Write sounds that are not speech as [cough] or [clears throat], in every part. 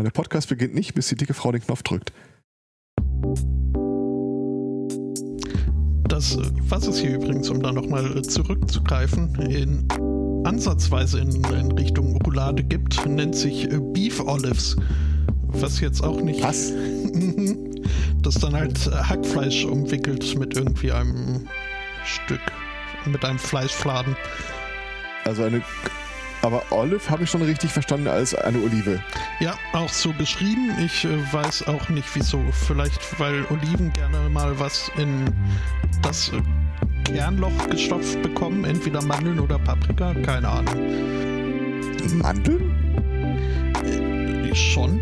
Nein, der Podcast beginnt nicht, bis die dicke Frau den Knopf drückt. Das, was ist hier übrigens, um da nochmal zurückzugreifen, in ansatzweise in, in, Richtung Roulade gibt, nennt sich Beef Olives. Was jetzt auch nicht. Was? [laughs] das dann halt Hackfleisch umwickelt mit irgendwie einem Stück, mit einem Fleischfladen. Also eine aber Olive habe ich schon richtig verstanden als eine Olive. Ja, auch so beschrieben. Ich äh, weiß auch nicht wieso. Vielleicht, weil Oliven gerne mal was in das äh, Kernloch gestopft bekommen. Entweder Mandeln oder Paprika. Keine Ahnung. Mandeln? Äh, schon.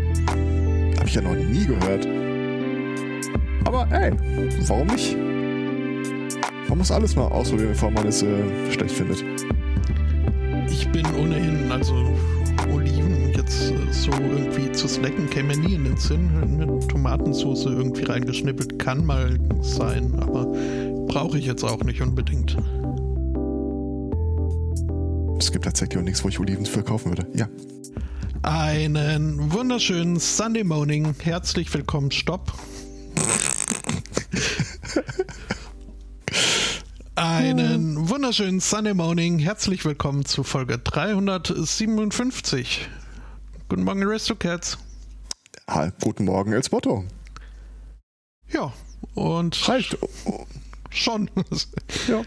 Habe ich ja noch nie gehört. Aber ey, warum nicht? Man muss alles mal ausprobieren, bevor man es äh, schlecht findet ich bin ohnehin, also Oliven jetzt äh, so irgendwie zu snacken, käme mir nie in den Sinn. Eine Tomatensauce irgendwie reingeschnippelt kann mal sein, aber brauche ich jetzt auch nicht unbedingt. Es gibt tatsächlich auch nichts, wo ich Oliven für kaufen würde. Ja. Einen wunderschönen Sunday Morning. Herzlich willkommen. Stopp. [laughs] Einen wunderschönen Sunday Morning. Herzlich willkommen zu Folge 357. Guten Morgen, Aristocats. Ha, guten Morgen, El Spotto. Ja, und. Reicht. Schon. ja,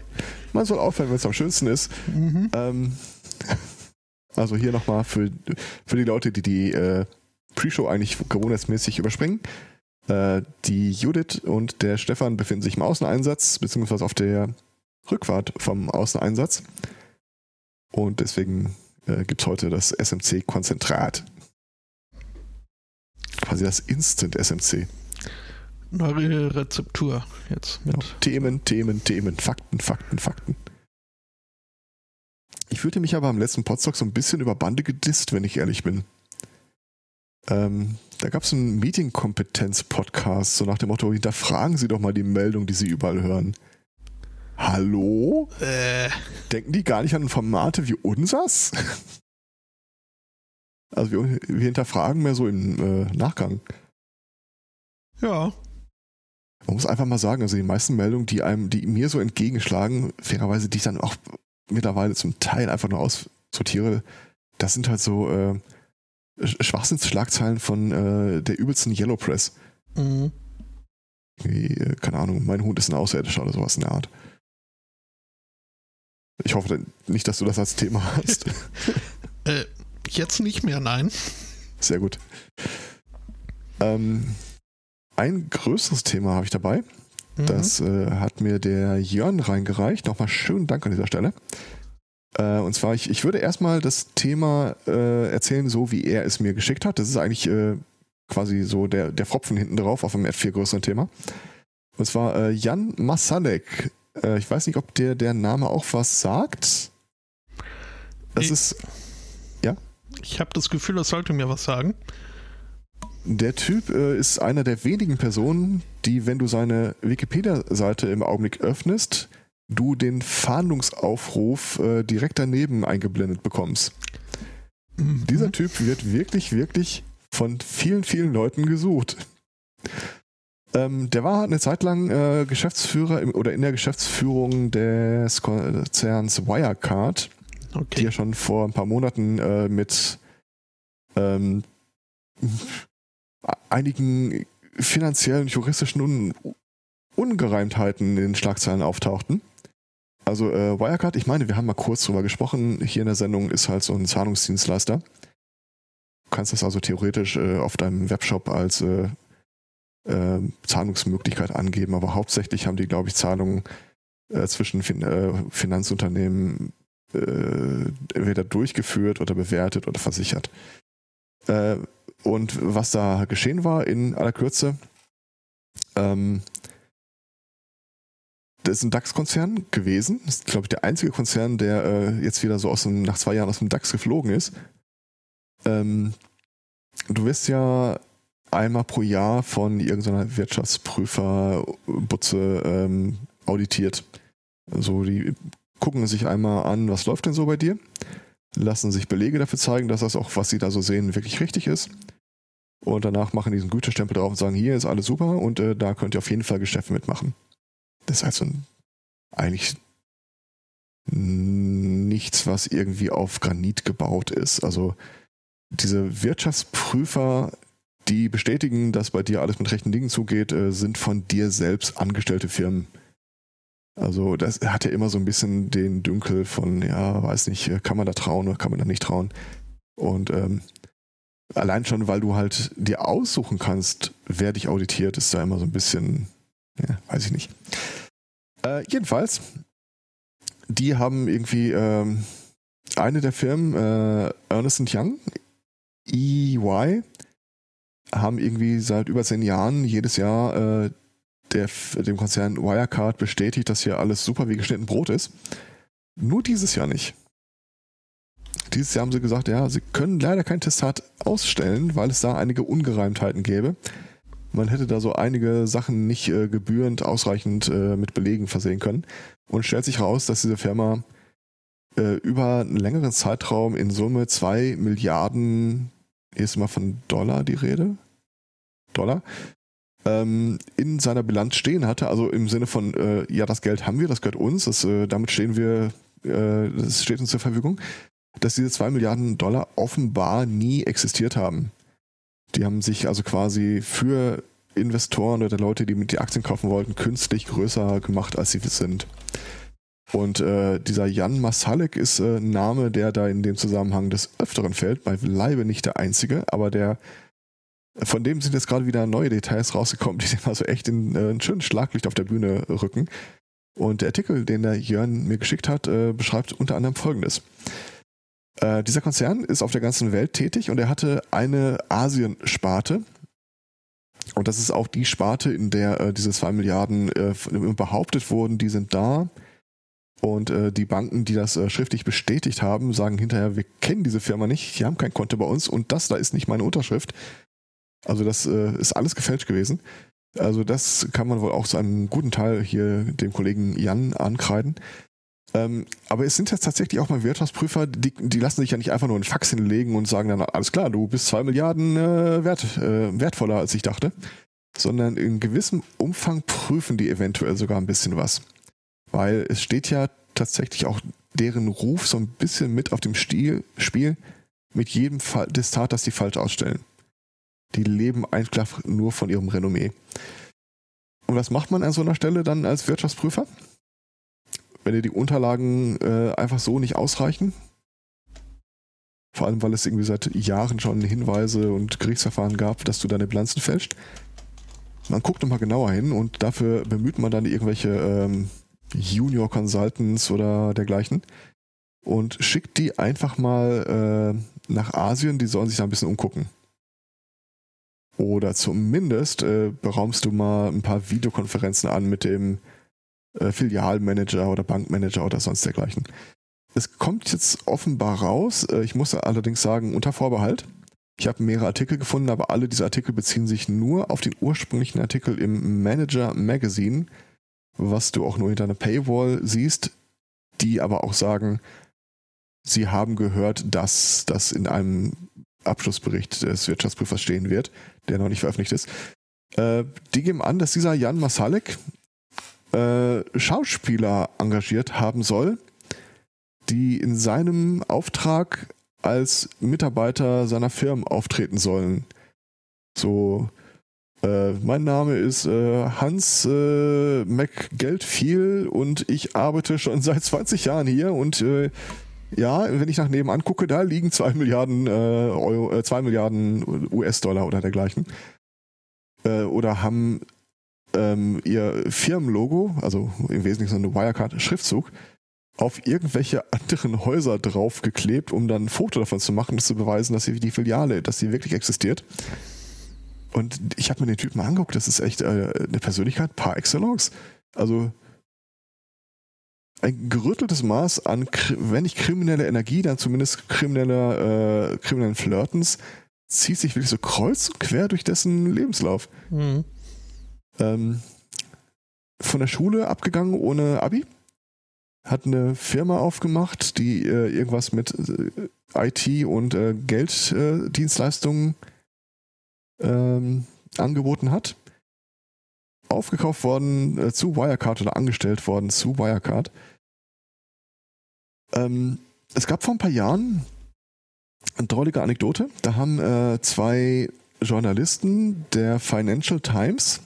man soll aufhören, wenn es am schönsten ist. Mhm. Ähm, also hier nochmal für, für die Leute, die die äh, Pre-Show eigentlich gewohnheitsmäßig überspringen. Äh, die Judith und der Stefan befinden sich im Außeneinsatz, beziehungsweise auf der Rückfahrt vom Außeneinsatz. Und deswegen äh, gibt es heute das SMC-Konzentrat. Quasi das Instant SMC. Neue Rezeptur jetzt mit. Genau. Themen, Themen, Themen, Fakten, Fakten, Fakten. Ich fühlte mich aber am letzten Podstock so ein bisschen über Bande gedisst, wenn ich ehrlich bin. Ähm, da gab es einen Meeting-Kompetenz-Podcast, so nach dem Motto, hinterfragen Sie doch mal die Meldung, die Sie überall hören. Hallo? Äh. Denken die gar nicht an Formate wie unsers? [laughs] Also wir, wir hinterfragen mehr so im äh, Nachgang. Ja. Man muss einfach mal sagen, also die meisten Meldungen, die einem, die mir so entgegenschlagen, fairerweise, die ich dann auch mittlerweile zum Teil einfach nur aussortiere, das sind halt so äh, Schwachsinnsschlagzeilen von äh, der übelsten Yellow Press. Mhm. Wie, äh, keine Ahnung, mein Hund ist ein Außerirdischer oder sowas in der Art. Ich hoffe nicht, dass du das als Thema hast. [laughs] äh, jetzt nicht mehr, nein. Sehr gut. Ähm, ein größeres Thema habe ich dabei. Mhm. Das äh, hat mir der Jörn reingereicht. Nochmal schönen Dank an dieser Stelle. Äh, und zwar, ich, ich würde erstmal das Thema äh, erzählen, so wie er es mir geschickt hat. Das ist eigentlich äh, quasi so der, der Fropfen hinten drauf auf einem viel größeren Thema. Und zwar äh, Jan Masalek äh, ich weiß nicht, ob der, der Name auch was sagt. Das ich, ist. Ja? Ich habe das Gefühl, das sollte mir was sagen. Der Typ äh, ist einer der wenigen Personen, die, wenn du seine Wikipedia-Seite im Augenblick öffnest, du den Fahndungsaufruf äh, direkt daneben eingeblendet bekommst. Mhm. Dieser Typ wird wirklich, wirklich von vielen, vielen Leuten gesucht. Ähm, der war eine Zeit lang äh, Geschäftsführer im, oder in der Geschäftsführung des Konzerns Wirecard, okay. die ja schon vor ein paar Monaten äh, mit ähm, einigen finanziellen, juristischen Un Ungereimtheiten in den Schlagzeilen auftauchten. Also äh, Wirecard, ich meine, wir haben mal kurz drüber gesprochen, hier in der Sendung ist halt so ein Zahlungsdienstleister. Du kannst das also theoretisch äh, auf deinem Webshop als äh, äh, Zahlungsmöglichkeit angeben, aber hauptsächlich haben die, glaube ich, Zahlungen äh, zwischen fin äh, Finanzunternehmen äh, entweder durchgeführt oder bewertet oder versichert. Äh, und was da geschehen war in aller Kürze, ähm, das ist ein DAX-Konzern gewesen. Das ist, glaube ich, der einzige Konzern, der äh, jetzt wieder so aus dem, nach zwei Jahren aus dem DAX geflogen ist. Ähm, du wirst ja einmal pro Jahr von irgendeiner Wirtschaftsprüfer-Butze ähm, auditiert. Also die gucken sich einmal an, was läuft denn so bei dir, lassen sich Belege dafür zeigen, dass das auch, was sie da so sehen, wirklich richtig ist. und danach machen die diesen Gütestempel drauf und sagen, hier ist alles super und äh, da könnt ihr auf jeden Fall Geschäfte mitmachen. Das ist so ein, eigentlich nichts, was irgendwie auf Granit gebaut ist. Also diese Wirtschaftsprüfer, die bestätigen, dass bei dir alles mit rechten Dingen zugeht, äh, sind von dir selbst angestellte Firmen. Also das hat ja immer so ein bisschen den Dünkel von, ja, weiß nicht, kann man da trauen oder kann man da nicht trauen. Und ähm, allein schon, weil du halt dir aussuchen kannst, wer dich auditiert, ist da immer so ein bisschen, ja, weiß ich nicht. Äh, jedenfalls, die haben irgendwie ähm, eine der Firmen, äh, Ernest Young, EY, haben irgendwie seit über zehn Jahren jedes Jahr äh, der, dem Konzern Wirecard bestätigt, dass hier alles super wie geschnitten Brot ist. Nur dieses Jahr nicht. Dieses Jahr haben sie gesagt, ja, sie können leider kein Testat ausstellen, weil es da einige Ungereimtheiten gäbe. Man hätte da so einige Sachen nicht äh, gebührend ausreichend äh, mit Belegen versehen können. Und stellt sich raus, dass diese Firma äh, über einen längeren Zeitraum in Summe zwei Milliarden, hier ist immer von Dollar die Rede, Dollar, ähm, in seiner Bilanz stehen hatte. Also im Sinne von, äh, ja, das Geld haben wir, das gehört uns, das, äh, damit stehen wir, äh, das steht uns zur Verfügung, dass diese zwei Milliarden Dollar offenbar nie existiert haben. Die haben sich also quasi für Investoren oder Leute, die mit die Aktien kaufen wollten, künstlich größer gemacht, als sie sind. Und äh, dieser Jan Masalek ist äh, ein Name, der da in dem Zusammenhang des Öfteren fällt, bei Leibe nicht der einzige, aber der von dem sind jetzt gerade wieder neue Details rausgekommen, die dem also echt in, äh, ein schönes Schlaglicht auf der Bühne rücken. Und der Artikel, den der Jörn mir geschickt hat, äh, beschreibt unter anderem Folgendes. Äh, dieser Konzern ist auf der ganzen Welt tätig und er hatte eine Asien-Sparte. Und das ist auch die Sparte, in der äh, diese zwei Milliarden äh, behauptet wurden, die sind da. Und äh, die Banken, die das äh, schriftlich bestätigt haben, sagen hinterher, wir kennen diese Firma nicht, die haben kein Konto bei uns und das da ist nicht meine Unterschrift. Also das äh, ist alles gefälscht gewesen. Also das kann man wohl auch zu einem guten Teil hier dem Kollegen Jan ankreiden. Ähm, aber es sind jetzt tatsächlich auch mal Wirtschaftsprüfer, die, die lassen sich ja nicht einfach nur einen Fax hinlegen und sagen dann, alles klar, du bist zwei Milliarden äh, wert, äh, wertvoller, als ich dachte. Sondern in gewissem Umfang prüfen die eventuell sogar ein bisschen was. Weil es steht ja tatsächlich auch deren Ruf so ein bisschen mit auf dem Stil, Spiel mit jedem Fall Testat, das die falsch ausstellen. Die leben einfach nur von ihrem Renommee. Und was macht man an so einer Stelle dann als Wirtschaftsprüfer? Wenn dir die Unterlagen äh, einfach so nicht ausreichen, vor allem weil es irgendwie seit Jahren schon Hinweise und Gerichtsverfahren gab, dass du deine Bilanzen fälscht. Man guckt nochmal genauer hin und dafür bemüht man dann irgendwelche ähm, Junior Consultants oder dergleichen und schickt die einfach mal äh, nach Asien, die sollen sich da ein bisschen umgucken. Oder zumindest äh, beraumst du mal ein paar Videokonferenzen an mit dem äh, Filialmanager oder Bankmanager oder sonst dergleichen. Es kommt jetzt offenbar raus, äh, ich muss allerdings sagen, unter Vorbehalt. Ich habe mehrere Artikel gefunden, aber alle diese Artikel beziehen sich nur auf den ursprünglichen Artikel im Manager Magazine, was du auch nur hinter einer Paywall siehst, die aber auch sagen, sie haben gehört, dass das in einem Abschlussbericht des Wirtschaftsprüfers stehen wird, der noch nicht veröffentlicht ist. Äh, die geben an, dass dieser Jan Masalek äh, Schauspieler engagiert haben soll, die in seinem Auftrag als Mitarbeiter seiner Firmen auftreten sollen. So, äh, mein Name ist äh, Hans äh, McGeldfiel und ich arbeite schon [laughs] seit 20 Jahren hier und äh, ja, wenn ich nach nebenan gucke, da liegen zwei Milliarden äh, Euro, äh, zwei Milliarden US-Dollar oder dergleichen. Äh, oder haben ähm, ihr Firmenlogo, also im Wesentlichen so eine Wirecard-Schriftzug, auf irgendwelche anderen Häuser draufgeklebt, um dann ein Foto davon zu machen, das zu beweisen, dass sie die Filiale, dass sie wirklich existiert. Und ich habe mir den Typen angeguckt, das ist echt äh, eine Persönlichkeit par excellence. Also ein gerütteltes Maß an, wenn nicht kriminelle Energie, dann zumindest krimineller, äh, kriminellen Flirtens, zieht sich wirklich so kreuz und quer durch dessen Lebenslauf. Mhm. Ähm, von der Schule abgegangen ohne Abi, hat eine Firma aufgemacht, die äh, irgendwas mit äh, IT und äh, Gelddienstleistungen ähm, angeboten hat. Aufgekauft worden äh, zu Wirecard oder angestellt worden zu Wirecard. Ähm, es gab vor ein paar Jahren eine drollige Anekdote. Da haben äh, zwei Journalisten der Financial Times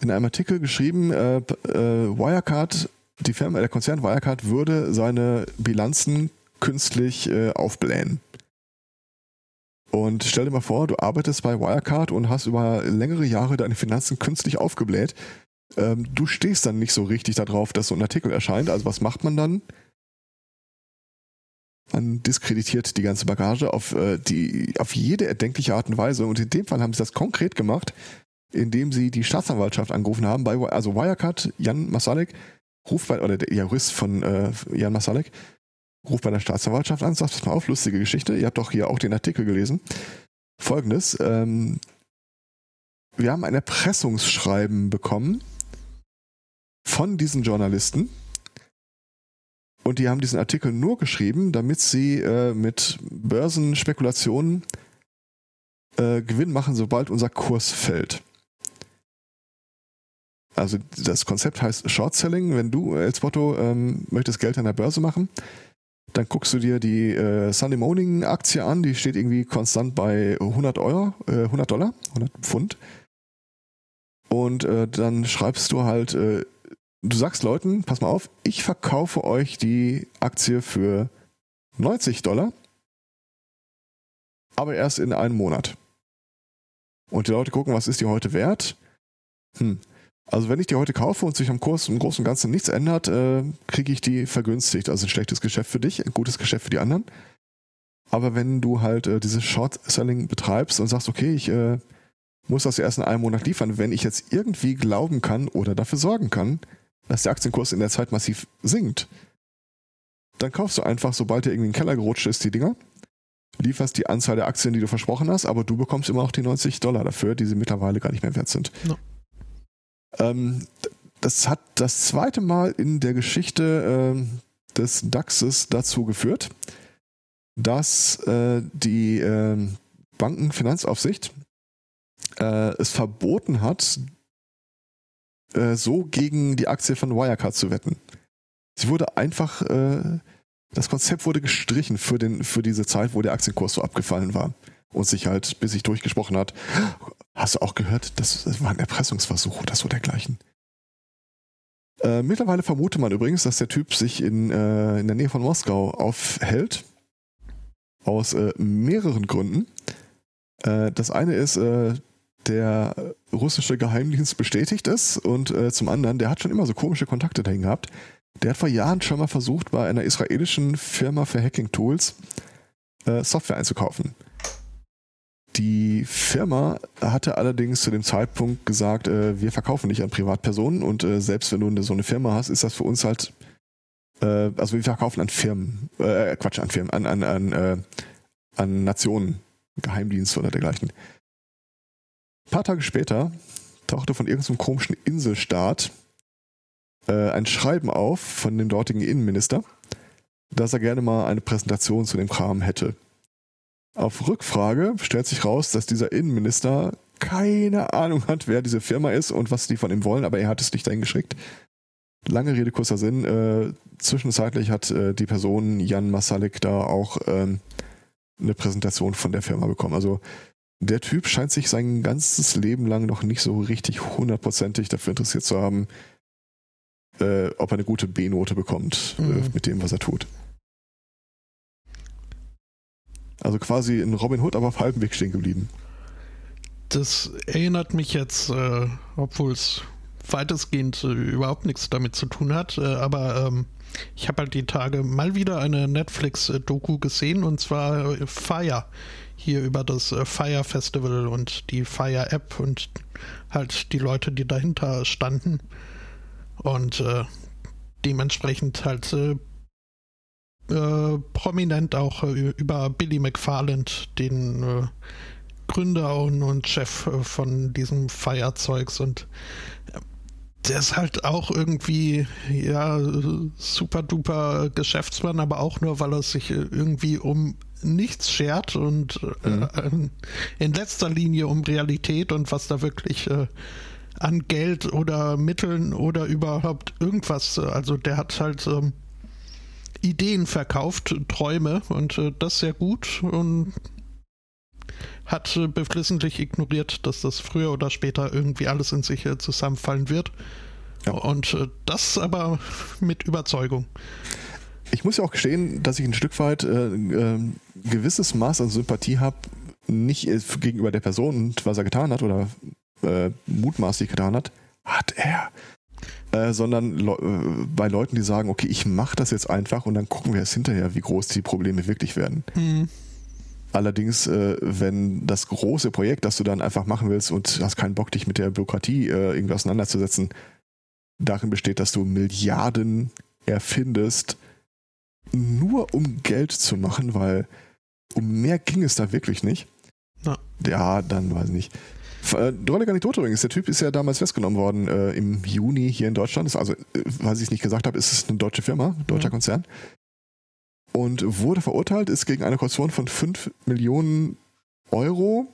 in einem Artikel geschrieben, äh, äh, Wirecard, die Firma, der Konzern Wirecard würde seine Bilanzen künstlich äh, aufblähen. Und stell dir mal vor, du arbeitest bei Wirecard und hast über längere Jahre deine Finanzen künstlich aufgebläht. Ähm, du stehst dann nicht so richtig darauf, dass so ein Artikel erscheint. Also was macht man dann? Man diskreditiert die ganze Bagage auf, äh, die, auf jede erdenkliche Art und Weise. Und in dem Fall haben sie das konkret gemacht, indem sie die Staatsanwaltschaft angerufen haben. Bei, also Wirecard, Jan Masalek, ruft bei, oder der Jurist von äh, Jan Masalek, ruft bei der Staatsanwaltschaft an, sagt, pass mal auf, lustige Geschichte. Ihr habt doch hier auch den Artikel gelesen. Folgendes, ähm, wir haben ein Erpressungsschreiben bekommen von diesen Journalisten, und die haben diesen Artikel nur geschrieben, damit sie äh, mit Börsenspekulationen äh, Gewinn machen, sobald unser Kurs fällt. Also das Konzept heißt Short Selling. Wenn du, Elsbotto, ähm, möchtest Geld an der Börse machen, dann guckst du dir die äh, Sunday Morning Aktie an, die steht irgendwie konstant bei 100 Euro, äh, 100 Dollar, 100 Pfund. Und äh, dann schreibst du halt äh, du sagst Leuten, pass mal auf, ich verkaufe euch die Aktie für 90 Dollar, aber erst in einem Monat. Und die Leute gucken, was ist die heute wert? Hm. Also wenn ich die heute kaufe und sich am Kurs im Großen und Ganzen nichts ändert, äh, kriege ich die vergünstigt. Also ein schlechtes Geschäft für dich, ein gutes Geschäft für die anderen. Aber wenn du halt äh, dieses Short-Selling betreibst und sagst, okay, ich äh, muss das erst in einem Monat liefern, wenn ich jetzt irgendwie glauben kann oder dafür sorgen kann, dass der Aktienkurs in der Zeit massiv sinkt, dann kaufst du einfach, sobald der irgendwie in den Keller gerutscht ist, die Dinger, lieferst die Anzahl der Aktien, die du versprochen hast, aber du bekommst immer noch die 90 Dollar dafür, die sie mittlerweile gar nicht mehr wert sind. No. Ähm, das hat das zweite Mal in der Geschichte äh, des DAXes dazu geführt, dass äh, die äh, Bankenfinanzaufsicht es verboten hat, äh, so gegen die Aktie von Wirecard zu wetten. Sie wurde einfach, äh, das Konzept wurde gestrichen für, den, für diese Zeit, wo der Aktienkurs so abgefallen war und sich halt, bis sich durchgesprochen hat, hast du auch gehört, das, war ein Erpressungsversuch oder so dergleichen. Äh, mittlerweile vermutet man übrigens, dass der Typ sich in, äh, in der Nähe von Moskau aufhält. Aus äh, mehreren Gründen. Äh, das eine ist, äh, der russische Geheimdienst bestätigt es und äh, zum anderen, der hat schon immer so komische Kontakte dahin gehabt. Der hat vor Jahren schon mal versucht, bei einer israelischen Firma für Hacking-Tools äh, Software einzukaufen. Die Firma hatte allerdings zu dem Zeitpunkt gesagt, äh, wir verkaufen nicht an Privatpersonen und äh, selbst wenn du so eine Firma hast, ist das für uns halt, äh, also wir verkaufen an Firmen, äh, Quatsch, an Firmen, an, an, an, an Nationen, Geheimdienst oder dergleichen. Ein paar Tage später tauchte von irgendeinem komischen Inselstaat äh, ein Schreiben auf von dem dortigen Innenminister, dass er gerne mal eine Präsentation zu dem Kram hätte. Auf Rückfrage stellt sich raus, dass dieser Innenminister keine Ahnung hat, wer diese Firma ist und was die von ihm wollen, aber er hat es nicht dahin geschickt. Lange Rede, kurzer Sinn. Äh, zwischenzeitlich hat äh, die Person Jan Masalik da auch ähm, eine Präsentation von der Firma bekommen. Also der Typ scheint sich sein ganzes Leben lang noch nicht so richtig hundertprozentig dafür interessiert zu haben, äh, ob er eine gute B-Note bekommt äh, mhm. äh, mit dem, was er tut. Also quasi in Robin Hood, aber auf halbem Weg stehen geblieben. Das erinnert mich jetzt, äh, obwohl es weitestgehend äh, überhaupt nichts damit zu tun hat, äh, aber ähm, ich habe halt die Tage mal wieder eine Netflix-Doku gesehen und zwar Fire hier über das äh, Fire Festival und die Fire App und halt die Leute, die dahinter standen. Und äh, dementsprechend halt äh, äh, prominent auch äh, über Billy McFarland, den äh, Gründer und, und Chef von diesem Fire-Zeugs und der ist halt auch irgendwie, ja, super duper Geschäftsmann, aber auch nur, weil er sich irgendwie um nichts schert und mhm. äh, in letzter Linie um Realität und was da wirklich äh, an Geld oder Mitteln oder überhaupt irgendwas, äh, also der hat halt ähm, Ideen verkauft, Träume und äh, das sehr gut und hat äh, beflissentlich ignoriert, dass das früher oder später irgendwie alles in sich äh, zusammenfallen wird. Ja. Und äh, das aber mit Überzeugung. Ich muss ja auch gestehen, dass ich ein Stück weit äh, ein gewisses Maß an Sympathie habe, nicht gegenüber der Person und was er getan hat oder mutmaßlich getan hat, hat er äh, sondern Le äh, bei Leuten, die sagen, okay, ich mache das jetzt einfach und dann gucken wir es hinterher, wie groß die Probleme wirklich werden. Mhm. Allerdings, äh, wenn das große Projekt, das du dann einfach machen willst und hast keinen Bock, dich mit der Bürokratie äh, irgendwie auseinanderzusetzen, darin besteht, dass du Milliarden erfindest, nur um Geld zu machen, weil um mehr ging es da wirklich nicht. Ja, ja dann weiß ich nicht. Äh, drollige Anekdote übrigens, der Typ ist ja damals festgenommen worden äh, im Juni hier in Deutschland. Ist also, äh, was ich es nicht gesagt habe, ist es eine deutsche Firma, deutscher mhm. Konzern. Und wurde verurteilt, ist gegen eine Kaution von 5 Millionen Euro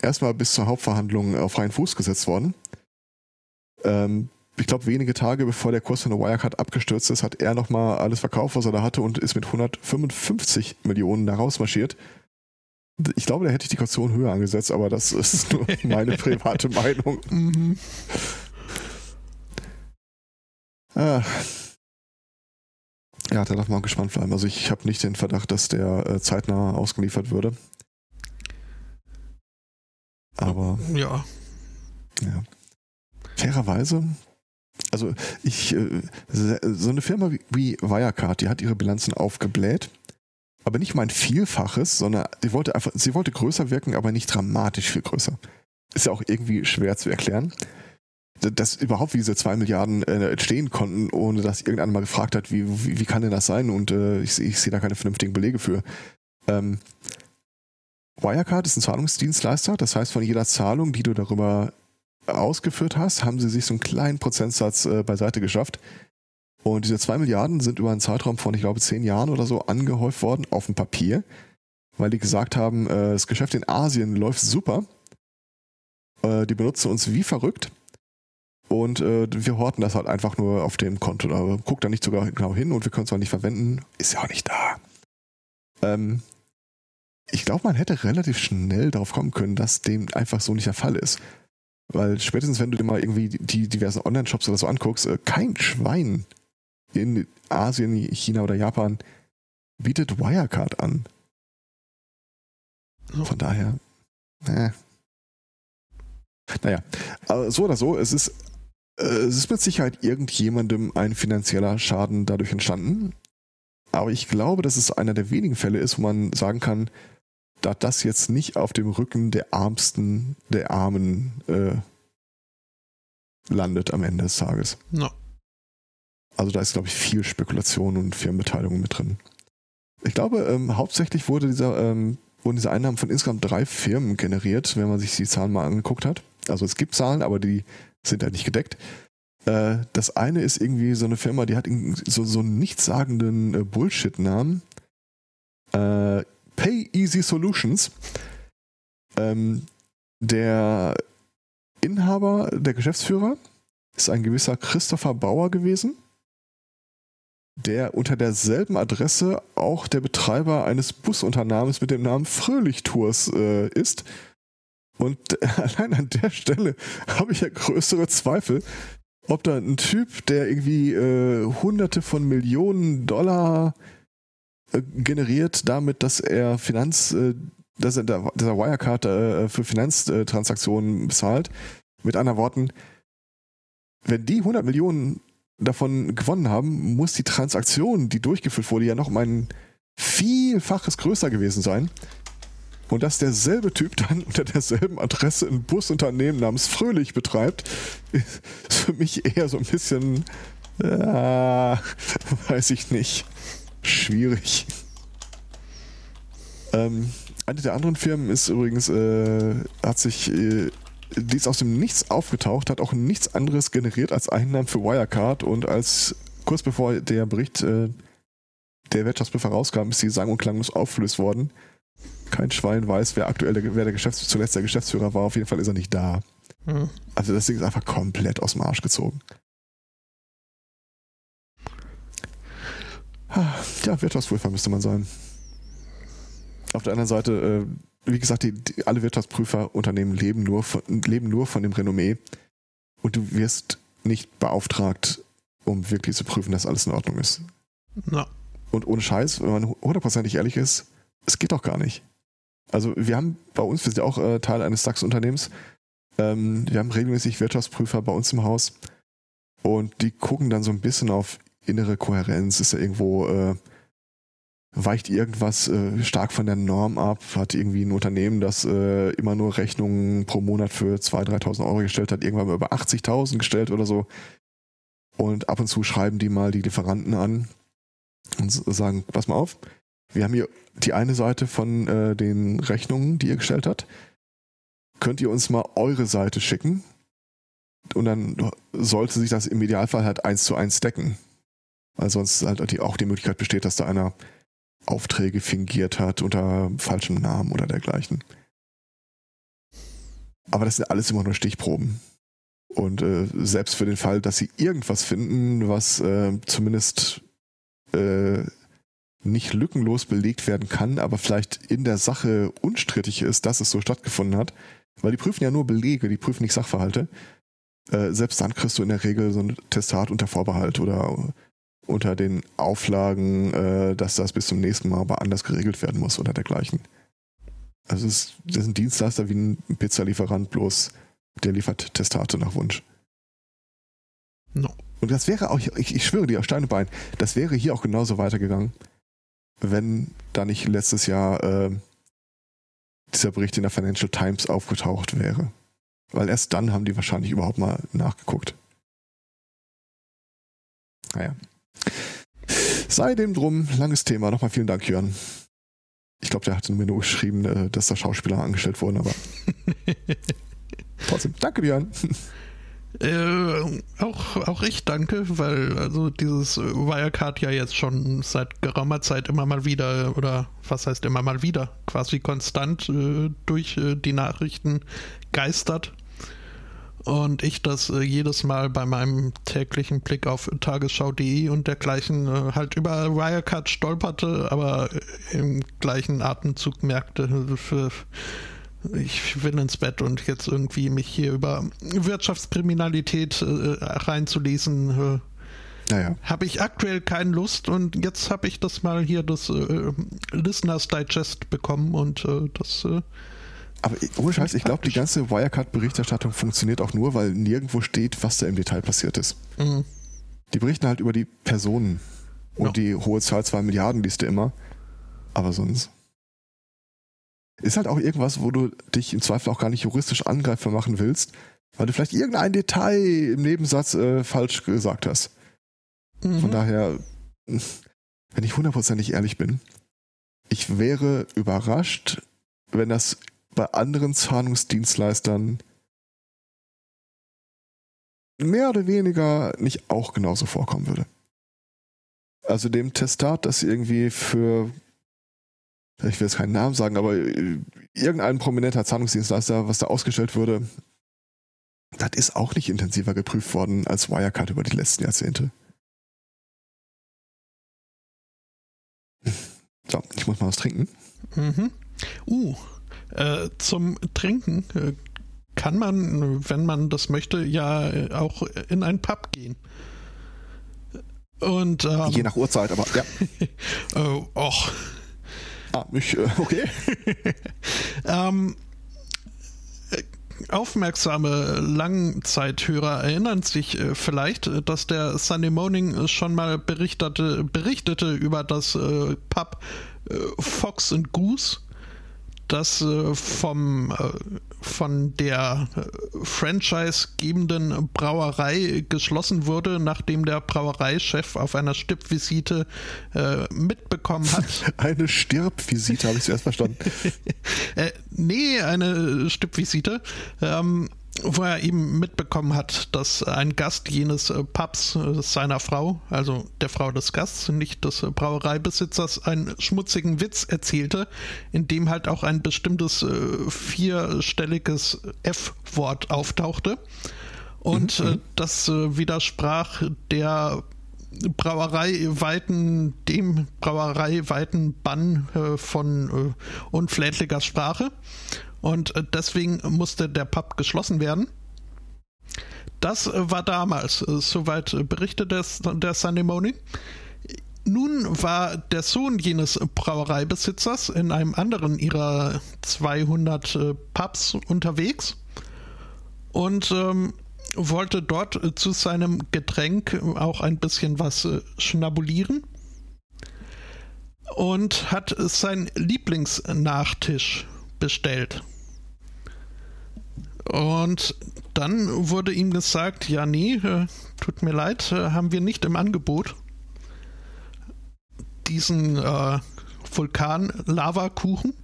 erstmal bis zur Hauptverhandlung auf freien Fuß gesetzt worden. Ähm, ich glaube, wenige Tage bevor der Kurs von der Wirecard abgestürzt ist, hat er nochmal alles verkauft, was er da hatte und ist mit 155 Millionen da rausmarschiert. Ich glaube, da hätte ich die Kaution höher angesetzt, aber das ist [laughs] nur meine private Meinung. Mhm. Ah. Ja, da darf man gespannt bleiben. Also ich habe nicht den Verdacht, dass der äh, zeitnah ausgeliefert würde. Aber. Ja. Ja. Fairerweise, also ich, äh, so eine Firma wie Wirecard, die hat ihre Bilanzen aufgebläht aber nicht mal ein Vielfaches, sondern sie wollte einfach, sie wollte größer wirken, aber nicht dramatisch viel größer. Ist ja auch irgendwie schwer zu erklären. Dass überhaupt diese zwei Milliarden äh, entstehen konnten, ohne dass irgendeiner mal gefragt hat, wie, wie, wie kann denn das sein? Und äh, ich, ich sehe da keine vernünftigen Belege für. Ähm, Wirecard ist ein Zahlungsdienstleister, das heißt, von jeder Zahlung, die du darüber ausgeführt hast, haben sie sich so einen kleinen Prozentsatz äh, beiseite geschafft. Und diese zwei Milliarden sind über einen Zeitraum von, ich glaube, zehn Jahren oder so angehäuft worden auf dem Papier, weil die gesagt haben, äh, das Geschäft in Asien läuft super. Äh, die benutzen uns wie verrückt. Und äh, wir horten das halt einfach nur auf dem Konto. Da guckt da nicht sogar genau hin und wir können es auch nicht verwenden. Ist ja auch nicht da. Ähm, ich glaube, man hätte relativ schnell darauf kommen können, dass dem einfach so nicht der Fall ist. Weil spätestens, wenn du dir mal irgendwie die diversen Online-Shops oder so anguckst, äh, kein Schwein in Asien, China oder Japan bietet Wirecard an. Von daher, äh. naja, aber so oder so, es ist, äh, es ist mit Sicherheit irgendjemandem ein finanzieller Schaden dadurch entstanden. Aber ich glaube, dass es einer der wenigen Fälle ist, wo man sagen kann, da das jetzt nicht auf dem Rücken der Armsten, der Armen äh, landet am Ende des Tages. No. Also da ist, glaube ich, viel Spekulation und Firmenbeteiligung mit drin. Ich glaube, ähm, hauptsächlich wurde dieser, ähm, wurden diese Einnahmen von insgesamt drei Firmen generiert, wenn man sich die Zahlen mal angeguckt hat. Also es gibt Zahlen, aber die sind halt nicht gedeckt. Äh, das eine ist irgendwie so eine Firma, die hat so, so einen nichtssagenden äh, Bullshit-Namen. Äh, Pay Easy Solutions. Ähm, der Inhaber, der Geschäftsführer, ist ein gewisser Christopher Bauer gewesen der unter derselben Adresse auch der Betreiber eines Busunternehmens mit dem Namen Fröhlich Tours äh, ist. Und [laughs] allein an der Stelle habe ich ja größere Zweifel, ob da ein Typ, der irgendwie äh, hunderte von Millionen Dollar äh, generiert, damit, dass er Finanz, äh, dass er, dass er Wirecard äh, für Finanztransaktionen bezahlt. Mit anderen Worten, wenn die 100 Millionen davon gewonnen haben, muss die Transaktion, die durchgeführt wurde, ja noch um ein Vielfaches größer gewesen sein. Und dass derselbe Typ dann [laughs] unter derselben Adresse ein Busunternehmen namens Fröhlich betreibt, ist für mich eher so ein bisschen, äh, [laughs] weiß ich nicht, schwierig. [laughs] Ähm, eine der anderen Firmen ist übrigens, äh, hat sich äh, die ist aus dem Nichts aufgetaucht, hat auch nichts anderes generiert als Einnahmen für Wirecard und als kurz bevor der Bericht äh, der Wirtschaftsprüfer rauskam, ist die sang- und klanglos aufgelöst worden. Kein Schwein weiß, wer aktuell der, wer der Geschäfts zuletzt der Geschäftsführer war. Auf jeden Fall ist er nicht da. Hm. Also das Ding ist einfach komplett aus dem Arsch gezogen. Ja, Wirtschaftsprüfer müsste man sein. Auf der anderen Seite, äh, wie gesagt, die, die, alle Wirtschaftsprüferunternehmen leben nur, von, leben nur von dem Renommee und du wirst nicht beauftragt, um wirklich zu prüfen, dass alles in Ordnung ist. Na, Und ohne Scheiß, wenn man hundertprozentig ehrlich ist, es geht doch gar nicht. Also wir haben bei uns, wir sind ja auch äh, Teil eines DAX-Unternehmens, ähm, wir haben regelmäßig Wirtschaftsprüfer bei uns im Haus und die gucken dann so ein bisschen auf innere Kohärenz. Ist da irgendwo, äh, weicht irgendwas äh, stark von der Norm ab? Hat irgendwie ein Unternehmen, das äh, immer nur Rechnungen pro Monat für 2.000, 3.000 Euro gestellt hat, irgendwann mal über 80.000 gestellt oder so. Und ab und zu schreiben die mal die Lieferanten an und sagen, pass mal auf, wir haben hier die eine Seite von äh, den Rechnungen, die ihr gestellt habt. Könnt ihr uns mal eure Seite schicken? Und dann sollte sich das im Idealfall halt eins zu eins decken. Weil sonst halt auch die Möglichkeit besteht, dass da einer Aufträge fingiert hat unter falschem Namen oder dergleichen. Aber das sind alles immer nur Stichproben. Und äh, selbst für den Fall, dass sie irgendwas finden, was äh, zumindest äh, nicht lückenlos belegt werden kann, aber vielleicht in der Sache unstrittig ist, dass es so stattgefunden hat, weil die prüfen ja nur Belege, die prüfen nicht Sachverhalte. Äh, selbst dann kriegst du in der Regel so ein Testat unter Vorbehalt oder unter den Auflagen, äh, dass das bis zum nächsten Mal aber anders geregelt werden muss oder dergleichen. Also es ist, ist ein Dienstleister wie ein Pizzalieferant, bloß der liefert Testate nach Wunsch. no. Und das wäre auch, ich, ich schwöre dir, auf Stein und Bein, das wäre hier auch genauso weitergegangen, wenn da nicht letztes Jahr äh, dieser Bericht in der Financial Times aufgetaucht wäre. Weil erst dann haben die wahrscheinlich überhaupt mal nachgeguckt. Naja. Sei dem drum, langes Thema. Nochmal vielen Dank, Jörn. Ich glaube, der hatte mir nur geschrieben, äh, dass da Schauspieler angestellt wurden, aber [laughs] trotzdem, danke, Jörn. Äh, auch, auch ich danke, weil also dieses Wirecard ja jetzt schon seit geraumer Zeit immer mal wieder, oder was heißt immer mal wieder, quasi konstant äh, durch äh, die Nachrichten geistert. Und ich das äh, jedes Mal bei meinem täglichen Blick auf tagesschau.de und dergleichen äh, halt über Wirecard stolperte, aber äh, im gleichen Atemzug merkte, äh, ich will ins Bett und jetzt irgendwie mich hier über Wirtschaftskriminalität äh, reinzulesen, äh, Naja. habe ich aktuell keine Lust und jetzt habe ich das mal hier das äh, Listeners Digest bekommen und äh, das äh, Aber ohne Scheiß, ich glaube, die ganze Wirecard-Berichterstattung funktioniert auch nur, weil nirgendwo steht, was da im Detail passiert ist. mh, Die berichten halt über die Personen und Ja. die hohe Zahl 2 Milliarden liest du immer. Aber sonst. Ist halt auch irgendwas, wo du dich im Zweifel auch gar nicht juristisch angreifbar machen willst, weil du vielleicht irgendein Detail im Nebensatz äh, falsch gesagt hast. Von mhm. daher, wenn ich hundertprozentig ehrlich bin, ich wäre überrascht, wenn das bei anderen Zahlungsdienstleistern mehr oder weniger nicht auch genauso vorkommen würde. Also dem Testat, das irgendwie für, ich will jetzt keinen Namen sagen, aber äh, irgendein prominenter Zahlungsdienstleister, was da ausgestellt würde, das ist auch nicht intensiver geprüft worden als Wirecard über die letzten Jahrzehnte. So, ich muss mal was trinken. Mhm. Uh, äh, zum Trinken äh, kann man, wenn man das möchte, ja äh, auch in einen Pub gehen. Und ähm, Je nach Uhrzeit, aber ja. [laughs] äh, och, Ah, mich, äh, okay. [laughs] ähm, äh, aufmerksame Langzeithörer erinnern sich vielleicht, dass der Sunday Morning schon mal berichtete, berichtete über das Pub Fox and Goose, das äh, vom, äh, von der äh, franchise-gebenden Brauerei geschlossen wurde, nachdem der Brauereichef auf einer Stippvisite mitbekommen hat, [laughs] Eine Stirbvisite, habe ich zuerst verstanden. [laughs] äh, nee, eine Stippvisite. Ähm, wo er eben mitbekommen hat, dass ein Gast jenes äh, Pubs äh, seiner Frau, also der Frau des Gasts, nicht des äh, Brauereibesitzers, einen schmutzigen Witz erzählte, in dem halt auch ein bestimmtes vierstelliges F-Wort auftauchte. Und mhm. das widersprach der brauereiweiten, dem brauereiweiten Bann von unflätlicher Sprache. Und äh, deswegen musste der Pub geschlossen werden. Das äh, war damals, äh, soweit berichtet der, Sunday Morning. Nun war der Sohn jenes Brauereibesitzers in einem anderen ihrer 200 Pubs unterwegs und ähm, wollte dort zu seinem Getränk auch ein bisschen was schnabulieren und hat seinen Lieblingsnachtisch bestellt. Und dann wurde ihm gesagt, ja, nee, äh, tut mir leid, äh, haben wir nicht im Angebot. Diesen äh, Vulkan-Lavakuchen,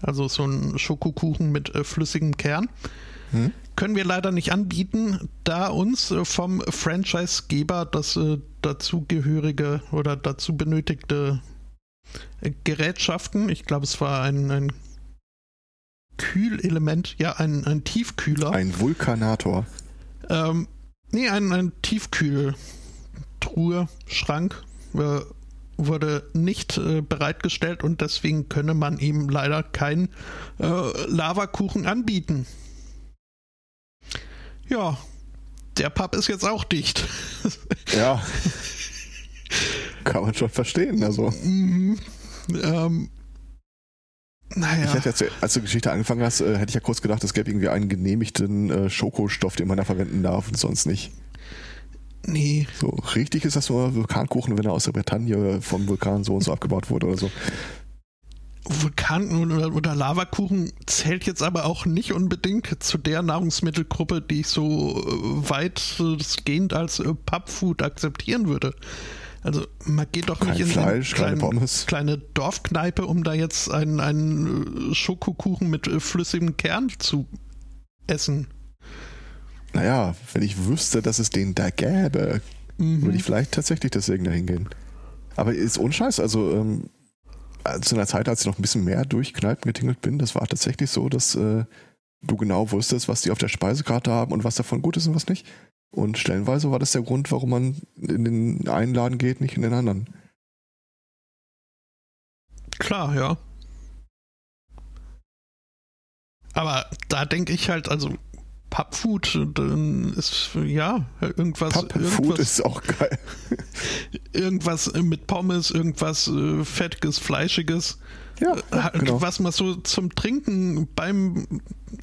also so ein Schokokuchen mit äh, flüssigem Kern, hm? können wir leider nicht anbieten, da uns äh, vom Franchisegeber das äh, dazugehörige oder dazu benötigte Gerätschaften, ich glaube, es war ein, ein Kühlelement, ja, ein, ein Tiefkühler. Ein Vulkanator. Ähm, nee, ein, ein Tiefkühltruhe, Schrank äh, wurde nicht äh, bereitgestellt und deswegen könne man ihm leider keinen äh, Lavakuchen anbieten. Ja, der Pub ist jetzt auch dicht. [laughs] Ja. Kann man schon verstehen, also. Mhm. Ähm, naja. Ich hätte jetzt, als du die Geschichte angefangen hast, äh, hätte ich ja kurz gedacht, es gäbe irgendwie einen genehmigten äh, Schokostoff, den man da verwenden darf und sonst nicht. Nee. So, richtig ist das nur Vulkankuchen, wenn er aus der Bretagne vom Vulkan so und so abgebaut wurde oder so. Vulkan oder, oder Lavakuchen zählt jetzt aber auch nicht unbedingt zu der Nahrungsmittelgruppe, die ich so äh, weitgehend als Pubfood akzeptieren würde. Also man geht doch Kein nicht in Fleisch, eine kleine, kleine, Dorfkneipe, um da jetzt einen, einen Schokokuchen mit äh, flüssigem Kern zu essen. Naja, wenn ich wüsste, dass es den da gäbe, mhm. würde ich vielleicht tatsächlich deswegen dahin gehen. Aber ist unscheiß, also ähm, zu einer Zeit, als ich noch ein bisschen mehr durch Kneipen getingelt bin, das war tatsächlich so, dass äh, du genau wusstest, was die auf der Speisekarte haben und was davon gut ist und was nicht. Und stellenweise war das der Grund, warum man in den einen Laden geht, nicht in den anderen. Klar, ja. Aber da denke ich halt, also Pubfood ist ja irgendwas. Pubfood ist auch geil. [laughs] irgendwas mit Pommes, irgendwas äh, fettiges, fleischiges. Ja, ja genau. Was man so zum Trinken beim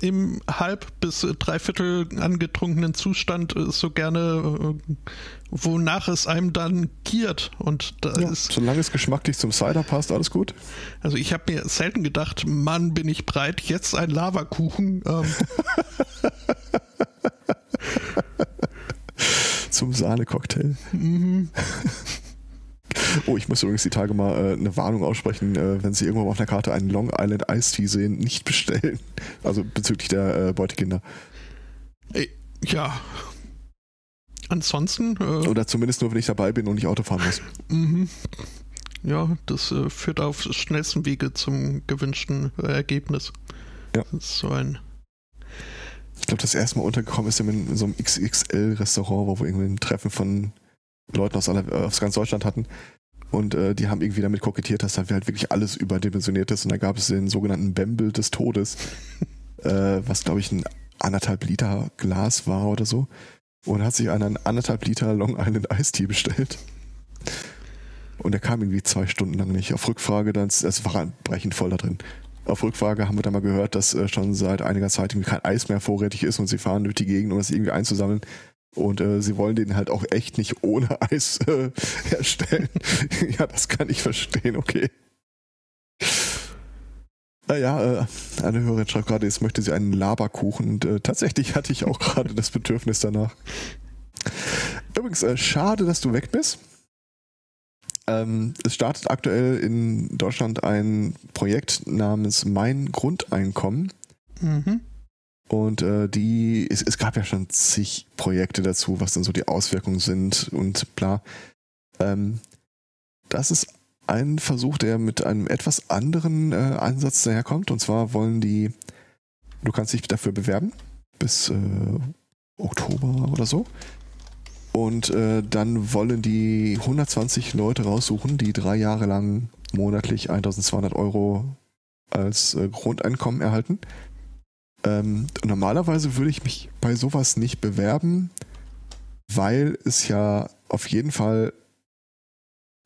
im halb bis dreiviertel angetrunkenen Zustand äh, so gerne, äh, wonach es einem dann giert. Und da ja, ist, solange es geschmacklich zum Cider passt, alles gut. Also ich habe mir selten gedacht, Mann, bin ich breit, jetzt ein Lavakuchen. Ähm. [laughs] zum Sahnecocktail. Mhm. [laughs] Oh, ich muss übrigens die Tage mal äh, eine Warnung aussprechen, äh, wenn Sie irgendwo auf einer Karte einen Long Island Ice Tea sehen, nicht bestellen. [laughs] Also bezüglich der äh, Beutekinder. Ja. Ansonsten. Äh, Oder zumindest nur, wenn ich dabei bin und nicht Auto fahren muss. Mhm. Ja, das äh, führt auf schnellstem Wege zum gewünschten äh, Ergebnis. Ja. Das ist so ein. Ich glaube, das erste Mal untergekommen ist in so einem XXL-Restaurant, wo wir irgendwie ein Treffen von Leuten aus, aller, aus ganz Deutschland hatten. Und äh, die haben irgendwie damit kokettiert, dass da halt wirklich alles überdimensioniert ist. Und da gab es den sogenannten Bembel des Todes, [laughs] äh, was glaube ich ein anderthalb Liter Glas war oder so. Und hat sich einen anderthalb Liter Long Island Tea bestellt. Und der kam irgendwie zwei Stunden lang nicht. Auf Rückfrage, dann, es war brechend voll da drin. Auf Rückfrage haben wir dann mal gehört, dass äh, schon seit einiger Zeit irgendwie kein Eis mehr vorrätig ist und sie fahren durch die Gegend, um das irgendwie einzusammeln. Und äh, sie wollen den halt auch echt nicht ohne [laughs] Eis äh, herstellen. [laughs] ja, das kann ich verstehen, okay. Naja, äh, eine Hörerin schreibt gerade, jetzt möchte sie einen Laberkuchen und äh, tatsächlich hatte ich auch [laughs] gerade das Bedürfnis danach. Übrigens, äh, schade, dass du weg bist. Ähm, es startet aktuell in Deutschland ein Projekt namens Mein Grundeinkommen. Mhm. Und äh, die, es, es, gab ja schon zig Projekte dazu, was dann so die Auswirkungen sind und bla. Ähm, das ist ein Versuch, der mit einem etwas anderen äh, Ansatz daherkommt. Und zwar wollen die, du kannst dich dafür bewerben bis äh, Oktober oder so. Und äh, dann wollen die 120 Leute raussuchen, die drei Jahre lang monatlich 1200 Euro als äh, Grundeinkommen erhalten. Ähm, normalerweise würde ich mich bei sowas nicht bewerben, weil es ja auf jeden Fall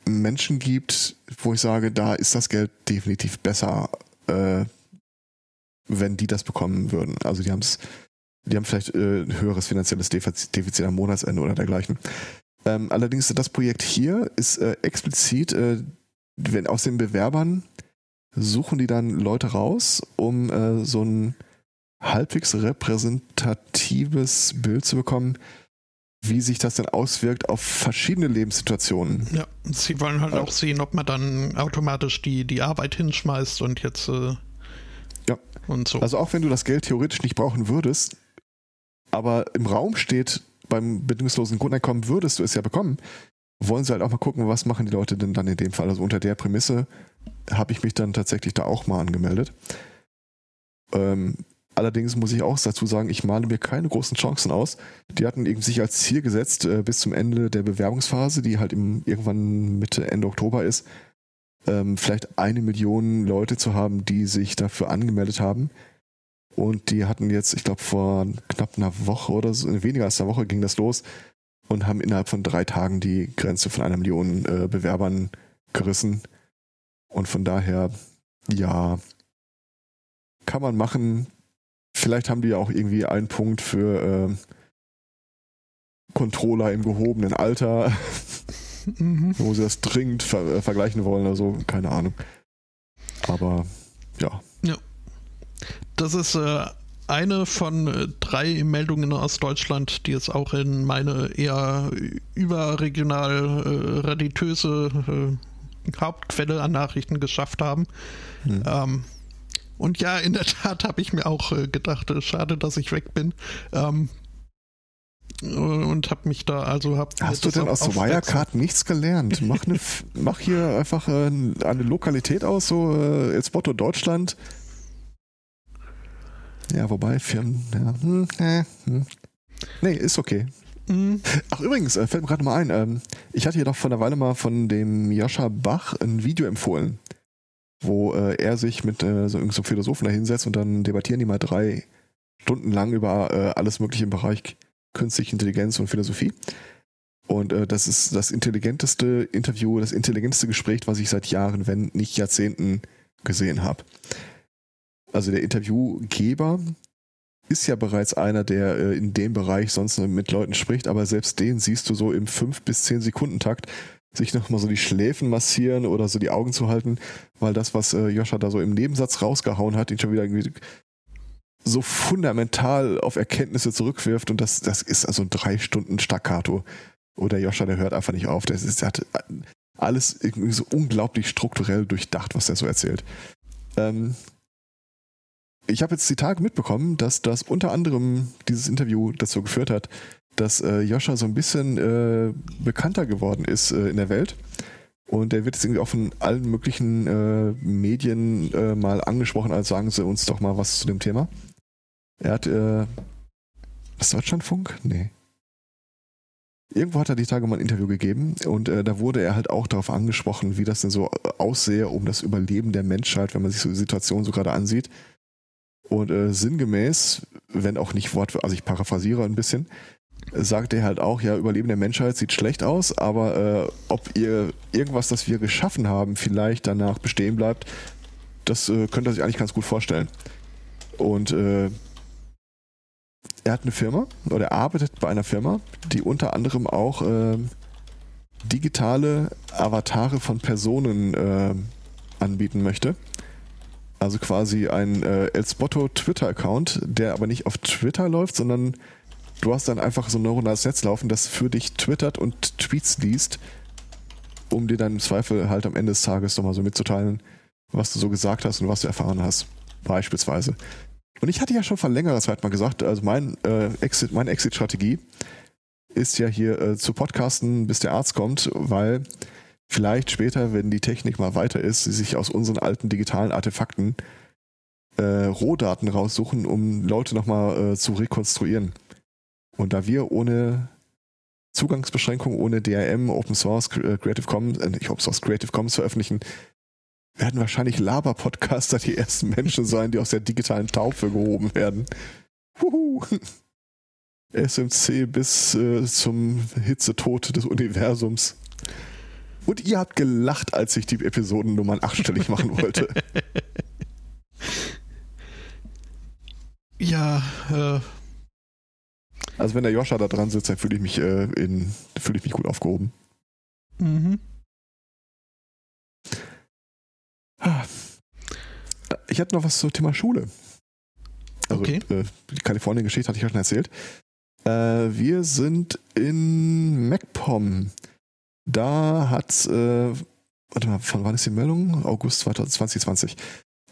Menschen gibt, wo ich sage, da ist das Geld definitiv besser, äh, wenn die das bekommen würden. Also die haben es, die haben vielleicht äh, ein höheres finanzielles Defizit, am Monatsende oder dergleichen. Ähm, allerdings das Projekt hier ist äh, explizit, äh, wenn aus den Bewerbern suchen die dann Leute raus, um äh, so ein halbwegs repräsentatives Bild zu bekommen, wie sich das denn auswirkt auf verschiedene Lebenssituationen. Ja, sie wollen halt auch sehen, ob man dann automatisch die, die Arbeit hinschmeißt und jetzt äh, ja. und so. Also auch wenn du das Geld theoretisch nicht brauchen würdest, aber im Raum steht, beim bedingungslosen Grundeinkommen würdest du es ja bekommen, wollen sie halt auch mal gucken, was machen die Leute denn dann in dem Fall. Also unter der Prämisse habe ich mich dann tatsächlich da auch mal angemeldet. Ähm, allerdings muss ich auch dazu sagen, ich male mir keine großen Chancen aus. Die hatten eben sich als Ziel gesetzt, äh, bis zum Ende der Bewerbungsphase, die halt im, irgendwann Mitte, Ende Oktober ist, ähm, vielleicht eine Million Leute zu haben, die sich dafür angemeldet haben. Und die hatten jetzt, ich glaube, vor knapp einer Woche oder so, weniger als einer Woche ging das los und haben innerhalb von drei Tagen die Grenze von einer Million äh, Bewerbern gerissen. Und von daher, ja, kann man machen. Vielleicht haben die ja auch irgendwie einen Punkt für äh, Controller im gehobenen Alter, mhm. wo sie das dringend ver äh, vergleichen wollen oder so. Keine Ahnung. Aber ja. Ja. Das ist äh, eine von äh, drei Meldungen aus Deutschland, die es auch in meine eher überregional äh, raditöse äh, Hauptquelle an Nachrichten geschafft haben. Hm. Ähm, und ja, in der Tat habe ich mir auch äh, gedacht, äh, schade, dass ich weg bin. Ähm, und habe mich da also hab hast du denn aus Wirecard nichts gelernt mach, ne, [laughs] mach hier einfach äh, eine Lokalität aus so äh, El Spotto Deutschland ja wobei Firmen ja hm, äh, hm. nee ist okay Mhm. Ach übrigens, fällt mir gerade mal ein, ähm, ich hatte hier doch vor einer Weile mal von dem Joscha Bach ein Video empfohlen, wo äh, er sich mit äh, so, so Philosophen da hinsetzt und dann debattieren die mal drei Stunden lang über äh, alles mögliche im Bereich künstliche Intelligenz und Philosophie. Und äh, das ist das intelligenteste Interview, das intelligenteste Gespräch, was ich seit Jahren, wenn nicht Jahrzehnten gesehen habe. Also der Interviewgeber ist ja bereits einer, der äh, in dem Bereich sonst mit Leuten spricht, aber selbst den siehst du so im 5 bis 10 Sekunden Takt sich nochmal so die Schläfen massieren oder so die Augen zu halten, weil das, was äh, Joscha da so im Nebensatz rausgehauen hat, ihn schon wieder irgendwie so fundamental auf Erkenntnisse zurückwirft und das, das ist also drei Stunden Staccato. Oder Joscha, der hört einfach nicht auf. Der, ist, der hat alles irgendwie so unglaublich strukturell durchdacht, was er so erzählt. Ähm, ich habe jetzt die Tage mitbekommen, dass das unter anderem dieses Interview dazu geführt hat, dass äh, Joscha so ein bisschen äh, bekannter geworden ist äh, in der Welt. Und der wird jetzt irgendwie auch von allen möglichen äh, Medien äh, mal angesprochen, als sagen sie uns doch mal was zu dem Thema. Er hat, äh, was Deutschlandfunk? Nee. Irgendwo hat er die Tage mal ein Interview gegeben und äh, da wurde er halt auch darauf angesprochen, wie das denn so aussehe um das Überleben der Menschheit, wenn man sich so die Situation so gerade ansieht. Und äh, sinngemäß, wenn auch nicht Wort, also ich paraphrasiere ein bisschen, sagt er halt auch, ja, Überleben der Menschheit sieht schlecht aus, aber äh, ob ihr irgendwas, das wir geschaffen haben, vielleicht danach bestehen bleibt, das äh, könnte er sich eigentlich ganz gut vorstellen. Und äh, er hat eine Firma oder er arbeitet bei einer Firma, die unter anderem auch äh, digitale Avatare von Personen äh, anbieten möchte. Also quasi ein äh, El Spotto Twitter-Account, der aber nicht auf Twitter läuft, sondern du hast dann einfach so ein neuronales Netz laufen, das für dich twittert und Tweets liest, um dir im Zweifel halt am Ende des Tages nochmal so mitzuteilen, was du so gesagt hast und was du erfahren hast. Beispielsweise. Und ich hatte ja schon vor längerer Zeit mal gesagt, also mein, äh, Exit, meine Exit-Strategie ist ja hier äh, zu podcasten, bis der Arzt kommt, weil vielleicht später, wenn die Technik mal weiter ist, sie sich aus unseren alten digitalen Artefakten äh, Rohdaten raussuchen, um Leute nochmal äh, zu rekonstruieren. Und da wir ohne Zugangsbeschränkung, ohne DRM, Open Source, äh, Creative Commons, äh, nicht Open Source, Creative Commons veröffentlichen, werden wahrscheinlich Laber-Podcaster die ersten Menschen sein, die aus der digitalen Taufe gehoben werden. Huhu. [laughs] SMC bis äh, zum Hitzetod des Universums. Und ihr habt gelacht, als ich die Episodennummern achtstellig machen wollte. [laughs] Ja, äh. Also wenn der Joscha da dran sitzt, dann fühle ich mich äh, in, fühle ich mich gut aufgehoben. Mhm. Ah. Ich hatte noch was zum Thema Schule. Also Okay. äh, die Kalifornien-Geschichte hatte ich ja schon erzählt. Äh, wir sind in MacPom. Da hat, äh, warte mal, von wann ist die Meldung? August 2020.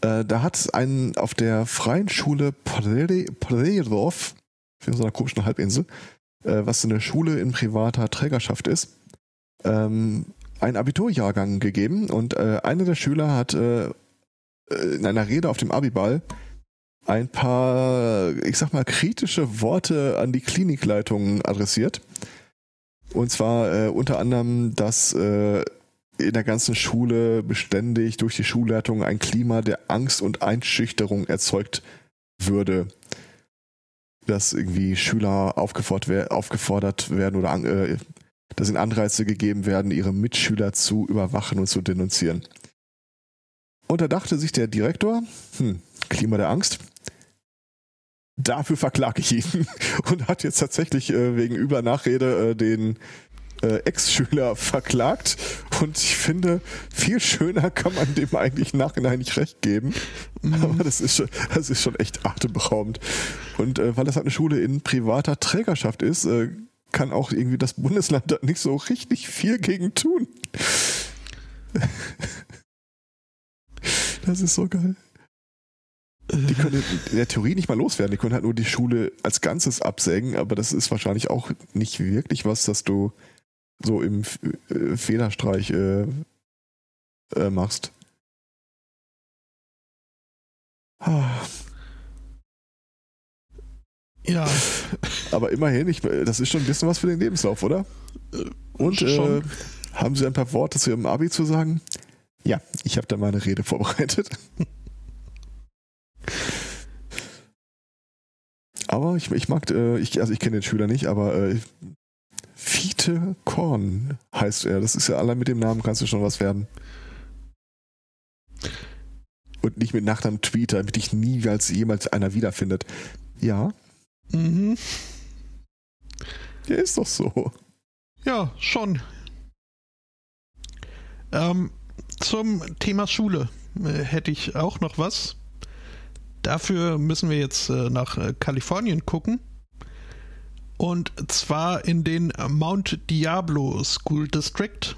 Äh, da hat ein auf der freien Schule Prerov, für so einer komischen Halbinsel, äh, was eine Schule in privater Trägerschaft ist, ähm, einen Abiturjahrgang gegeben und äh, einer der Schüler hat äh, in einer Rede auf dem Abiball ein paar, ich sag mal, kritische Worte an die Klinikleitung adressiert. Und zwar äh, unter anderem, dass äh, in der ganzen Schule beständig durch die Schulleitung ein Klima der Angst und Einschüchterung erzeugt würde. Dass irgendwie Schüler aufgefordert, wer aufgefordert werden oder an, äh, dass ihnen Anreize gegeben werden, ihre Mitschüler zu überwachen und zu denunzieren. Und da dachte sich der Direktor, hm, Klima der Angst, dafür verklage ich ihn. [laughs] Und hat jetzt tatsächlich äh, wegen Übernachrede äh, den äh, Ex-Schüler verklagt. Und ich finde, viel schöner kann man dem eigentlich im Nachhinein nicht recht geben. Aber das ist schon, das ist schon echt atemberaubend. Und äh, weil das halt eine Schule in privater Trägerschaft ist, äh, kann auch irgendwie das Bundesland da nicht so richtig viel gegen tun. Das ist so geil. Die können in der Theorie nicht mal loswerden. Die können halt nur die Schule als Ganzes absägen, aber das ist wahrscheinlich auch nicht wirklich was, das du so im äh, Federstreich äh, äh, machst. Ah, Ja, [laughs] Aber immerhin, ich, das ist schon ein bisschen was für den Lebenslauf, oder? Und äh, haben Sie ein paar Worte zu Ihrem Abi zu sagen? Ja, ich habe da mal eine Rede [laughs] vorbereitet. Aber ich, ich mag, äh, ich, also ich kenne den Schüler nicht, aber äh, Fiete Korn heißt er. Das ist ja allein mit dem Namen kannst du schon was werden. Und nicht mit Nachnamen Tweeter, damit dich niemals jemals einer wiederfindet. Ja, Mhm. der ist doch so. Ja, schon. Ähm, zum Thema Schule äh, hätte ich auch noch was. Dafür müssen wir jetzt äh, nach äh, Kalifornien gucken. Und zwar in den Mount Diablo School District.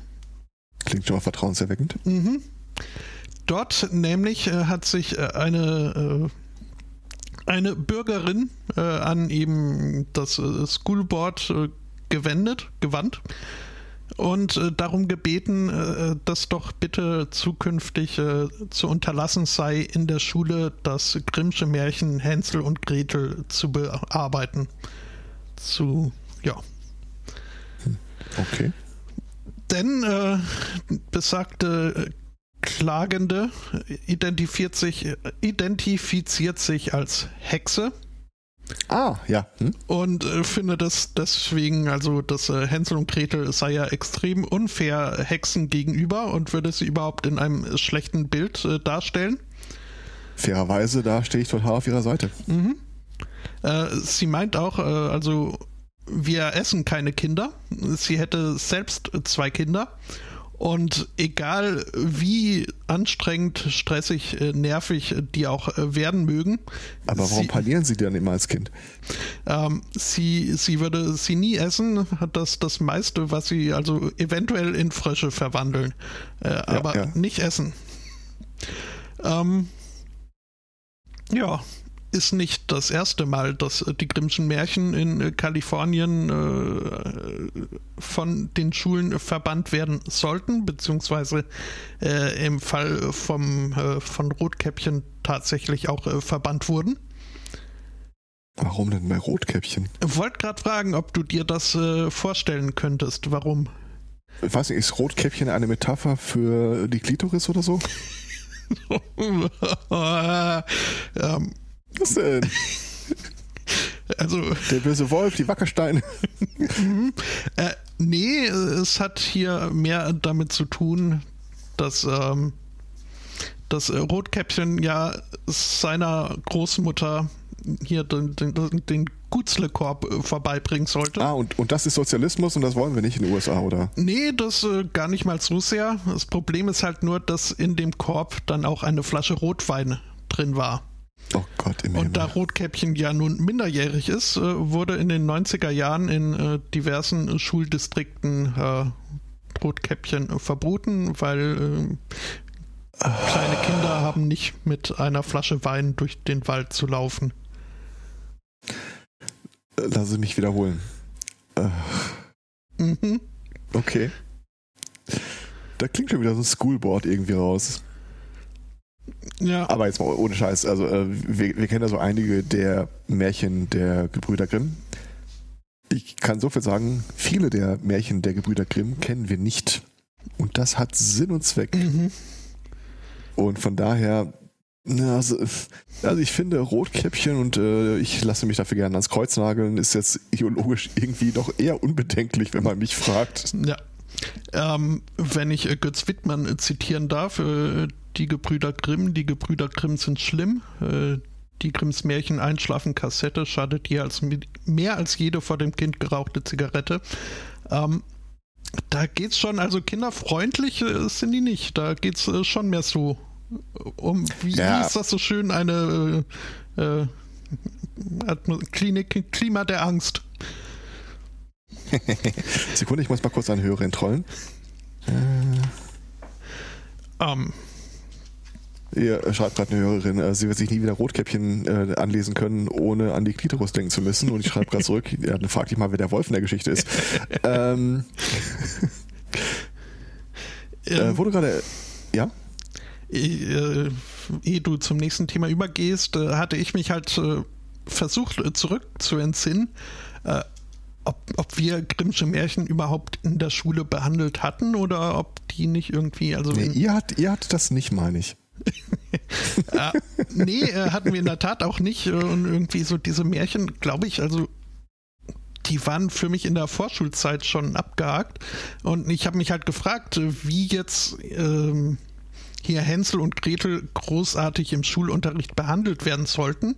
Klingt schon mal vertrauenserweckend. Mhm. Dort nämlich äh, hat sich äh, eine, äh, eine Bürgerin äh, an eben das äh, School Board äh, gewendet, gewandt und darum gebeten, dass doch bitte zukünftig zu unterlassen sei, in der Schule das Grimmsche Märchen Hänsel und Gretel zu bearbeiten. Zu, ja. Okay. Denn äh, besagte Klagende identifiziert sich, identifiziert sich als Hexe Ah, ja. Hm? und äh, finde das deswegen, also das äh, Hänsel und Gretel sei ja extrem unfair Hexen gegenüber und würde sie überhaupt in einem schlechten Bild äh, darstellen. Fairerweise, da stehe ich total auf ihrer Seite. Mhm. Äh, sie meint auch, äh, also wir essen keine Kinder. Sie hätte selbst zwei Kinder. Und egal wie anstrengend, stressig, äh, nervig die auch äh, werden mögen, Aber warum sie, panieren sie dann immer als Kind? ähm, sie, sie würde sie nie essen, hat das das meiste, was sie also eventuell in Frösche verwandeln, äh, aber ja. nicht essen. Ähm, ja, ist nicht das erste Mal, dass die Grimmschen Märchen in Kalifornien äh, von den Schulen verbannt werden sollten, beziehungsweise äh, im Fall vom, äh, von Rotkäppchen tatsächlich auch äh, verbannt wurden. Warum denn bei Rotkäppchen? Ich wollte gerade fragen, ob du dir das äh, vorstellen könntest. Warum? Ich weiß nicht, ist Rotkäppchen eine Metapher für die Klitoris oder so? [laughs] ähm, Was denn? Also. Der böse Wolf, die Wackersteine. äh, nee, es hat hier mehr damit zu tun, dass ähm, das Rotkäppchen ja seiner Großmutter hier den, den, den Gutzlekorb äh, vorbeibringen sollte. Ah, und, und das ist Sozialismus und das wollen wir nicht in den USA, oder? Nee, das äh, gar nicht mal so sehr. Das Problem ist halt nur, dass in dem Korb dann auch eine Flasche Rotwein drin war. Oh Gott, im Und da Rotkäppchen ja nun minderjährig ist, äh, wurde in den 90er Jahren in äh, diversen Schuldistrikten äh, Rotkäppchen verboten, weil kleine Kinder haben nicht mit einer Flasche Wein durch den Wald zu laufen. Lass es mich wiederholen. Äh. Mhm. Okay. Da klingt schon wieder so ein Schoolboard irgendwie raus. Ja. Aber jetzt mal ohne Scheiß. Also, äh, wir, wir, kennen ja so einige der Märchen der Gebrüder Grimm. Ich kann so viel sagen, viele der Märchen der Gebrüder Grimm kennen wir nicht. Und das hat Sinn und Zweck. Mhm. Und von daher also, also, ich finde Rotkäppchen und äh, ich lasse mich dafür gerne ans Kreuz nageln, ist jetzt ideologisch irgendwie doch eher unbedenklich, wenn man mich fragt. Ja. Ähm, wenn ich äh, Götz Wittmann äh, zitieren darf, äh, die Gebrüder Grimm, die Gebrüder Grimm sind schlimm. Äh, die Grimms Märchen Einschlafen Kassette schadet dir als mehr als jede vor dem Kind gerauchte Zigarette. Ähm, da geht's schon, also kinderfreundlich äh, sind die nicht. Da geht's schon mehr so um, wie, ja. ist das so schön, eine äh, äh, Klinik, Klima der Angst. [laughs] Sekunde, ich muss mal kurz einen Hörer entrollen. Äh. Um. Ihr schreibt gerade eine Hörerin, äh, sie wird sich nie wieder Rotkäppchen äh, anlesen können, ohne an die Klitoris denken zu müssen. Und ich schreibe gerade zurück, [laughs] ja, dann frag dich mal, wer der Wolf in der Geschichte ist. ähm, äh, wurde gerade, ja? äh, ehe du zum nächsten Thema übergehst, äh, hatte ich mich halt äh, versucht äh, zurück zu entsinnen, äh, ob, ob wir Grimmsche Märchen überhaupt in der Schule behandelt hatten oder ob die nicht irgendwie, also. Nee, ihr, hat, ihr hattet das nicht, meine ich. [laughs] äh, nee, äh, hatten wir in der Tat auch nicht. Und irgendwie so diese Märchen, glaube ich, also die waren für mich in der Vorschulzeit schon abgehakt. Und ich habe mich halt gefragt, wie jetzt ähm, hier Hänsel und Gretel großartig im Schulunterricht behandelt werden sollten.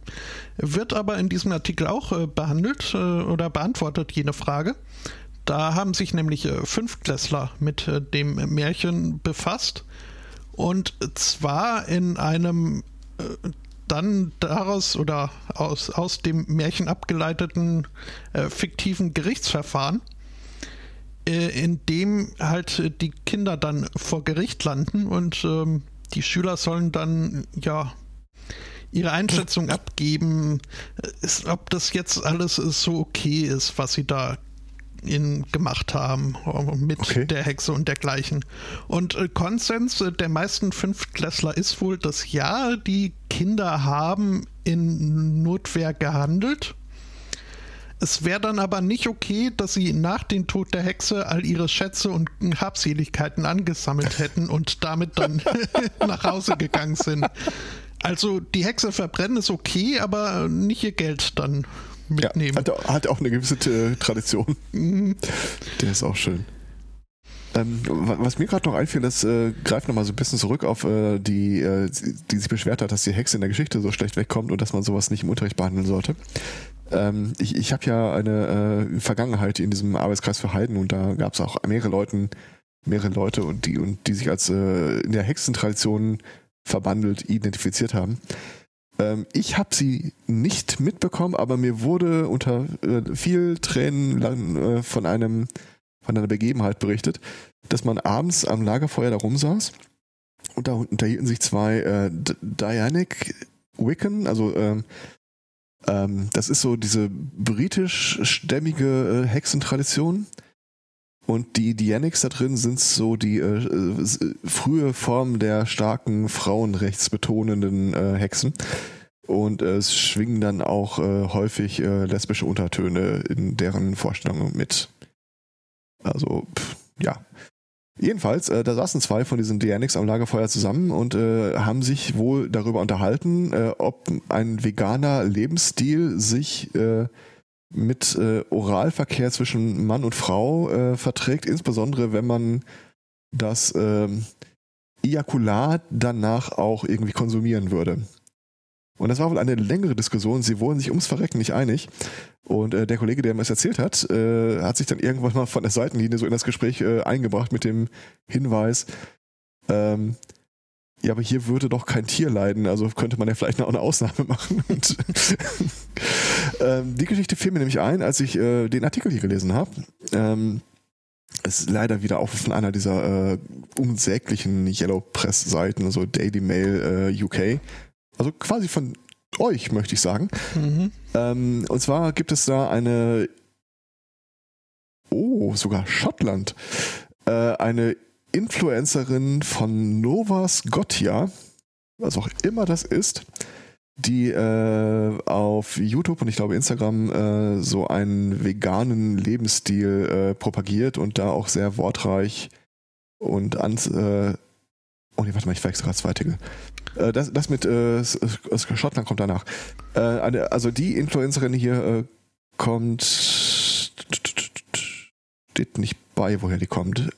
Wird aber in diesem Artikel auch äh, behandelt äh, oder beantwortet jene Frage. Da haben sich nämlich äh, Fünftklässler mit äh, dem Märchen befasst und zwar in einem äh, dann daraus oder aus, aus dem Märchen abgeleiteten äh, fiktiven Gerichtsverfahren äh, in dem halt die Kinder dann vor Gericht landen und ähm, die Schüler sollen dann ja ihre Einschätzung abgeben, äh, ist, ob das jetzt alles so okay ist, was sie da in, gemacht haben mit okay. der Hexe und dergleichen. Und äh, Konsens der meisten Fünftklässler ist wohl, dass ja, die Kinder haben in Notwehr gehandelt es wäre dann aber nicht okay, dass sie nach dem Tod der Hexe all ihre Schätze und Habseligkeiten angesammelt hätten und damit dann [laughs] nach Hause gegangen sind. Also die Hexe verbrennen ist okay, aber nicht ihr Geld dann mitnehmen. Ja, hat, hat auch eine gewisse äh, Tradition. Mhm. Der ist auch schön. Ähm, was mir gerade noch einfiel, das äh, greift nochmal so ein bisschen zurück auf äh, die, äh, die sich beschwert hat, dass die Hexe in der Geschichte so schlecht wegkommt und dass man sowas nicht im Unterricht behandeln sollte. Ähm, ich ich habe ja eine äh, Vergangenheit in diesem Arbeitskreis für Heiden und da gab es auch mehrere Leute, mehrere Leute und die und die sich als äh, in der Hexentradition verbandelt identifiziert haben. Ähm, ich habe sie nicht mitbekommen, aber mir wurde unter äh, viel Tränen lang, äh, von einem von einer Begebenheit berichtet, dass man abends am Lagerfeuer da rumsaß und da unterhielten sich zwei äh, Dianic Wiccan, also ähm, Ähm, das ist so diese britischstämmige äh, Hexentradition. Und die Dianics da drin sind so die äh, äh, frühe Form der starken frauenrechtsbetonenden äh, Hexen. Und äh, es schwingen dann auch äh, häufig äh, lesbische Untertöne in deren Vorstellungen mit. Also, pff, ja. Jedenfalls, äh, da saßen zwei von diesen Dianics am Lagerfeuer zusammen und äh, haben sich wohl darüber unterhalten, äh, ob ein veganer Lebensstil sich äh, mit äh, Oralverkehr zwischen Mann und Frau äh, verträgt, insbesondere wenn man das ähm, Ejakulat danach auch irgendwie konsumieren würde. Und das war wohl eine längere Diskussion. Sie wurden sich ums Verrecken nicht einig. Und äh, der Kollege, der mir das erzählt hat, äh, hat sich dann irgendwann mal von der Seitenlinie so in das Gespräch äh, eingebracht mit dem Hinweis, ähm, ja, aber hier würde doch kein Tier leiden, also könnte man ja vielleicht noch eine Ausnahme machen. [laughs] Ähm, die Geschichte fiel mir nämlich ein, als ich äh, den Artikel hier gelesen habe. Ähm, ist leider wieder auch von einer dieser äh, unsäglichen Yellow Press Seiten, also Daily Mail äh, UK. Also quasi von euch, möchte ich sagen. Mhm. Ähm, und zwar gibt es da eine, oh, sogar Schottland, äh, eine Influencerin von Nova Scotia, was auch immer das ist, die äh, auf YouTube und ich glaube Instagram äh, so einen veganen Lebensstil äh, propagiert und da auch sehr wortreich und ans, äh, oh nee, warte mal, ich verwechsel gerade zweite. Äh, das, das mit äh, Schottland kommt danach. Eine, also die Influencerin hier kommt steht nicht bei, woher die kommt.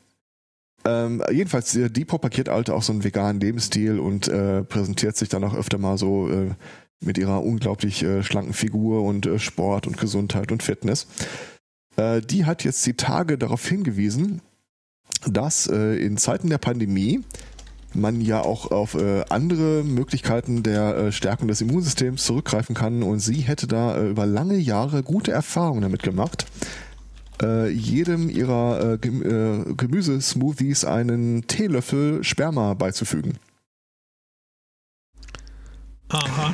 Ähm, jedenfalls, äh, die propagiert Alte auch so einen veganen Lebensstil und äh, präsentiert sich dann auch öfter mal so äh, mit ihrer unglaublich äh, schlanken Figur und äh, Sport und Gesundheit und Fitness. Äh, die hat jetzt die Tage darauf hingewiesen, dass in Zeiten der Pandemie man ja auch auf andere Möglichkeiten der Stärkung des Immunsystems zurückgreifen kann und sie hätte da über lange Jahre gute Erfahrungen damit gemacht äh, jedem ihrer äh, Gem äh, Gemüsesmoothies einen Teelöffel Sperma beizufügen. Aha.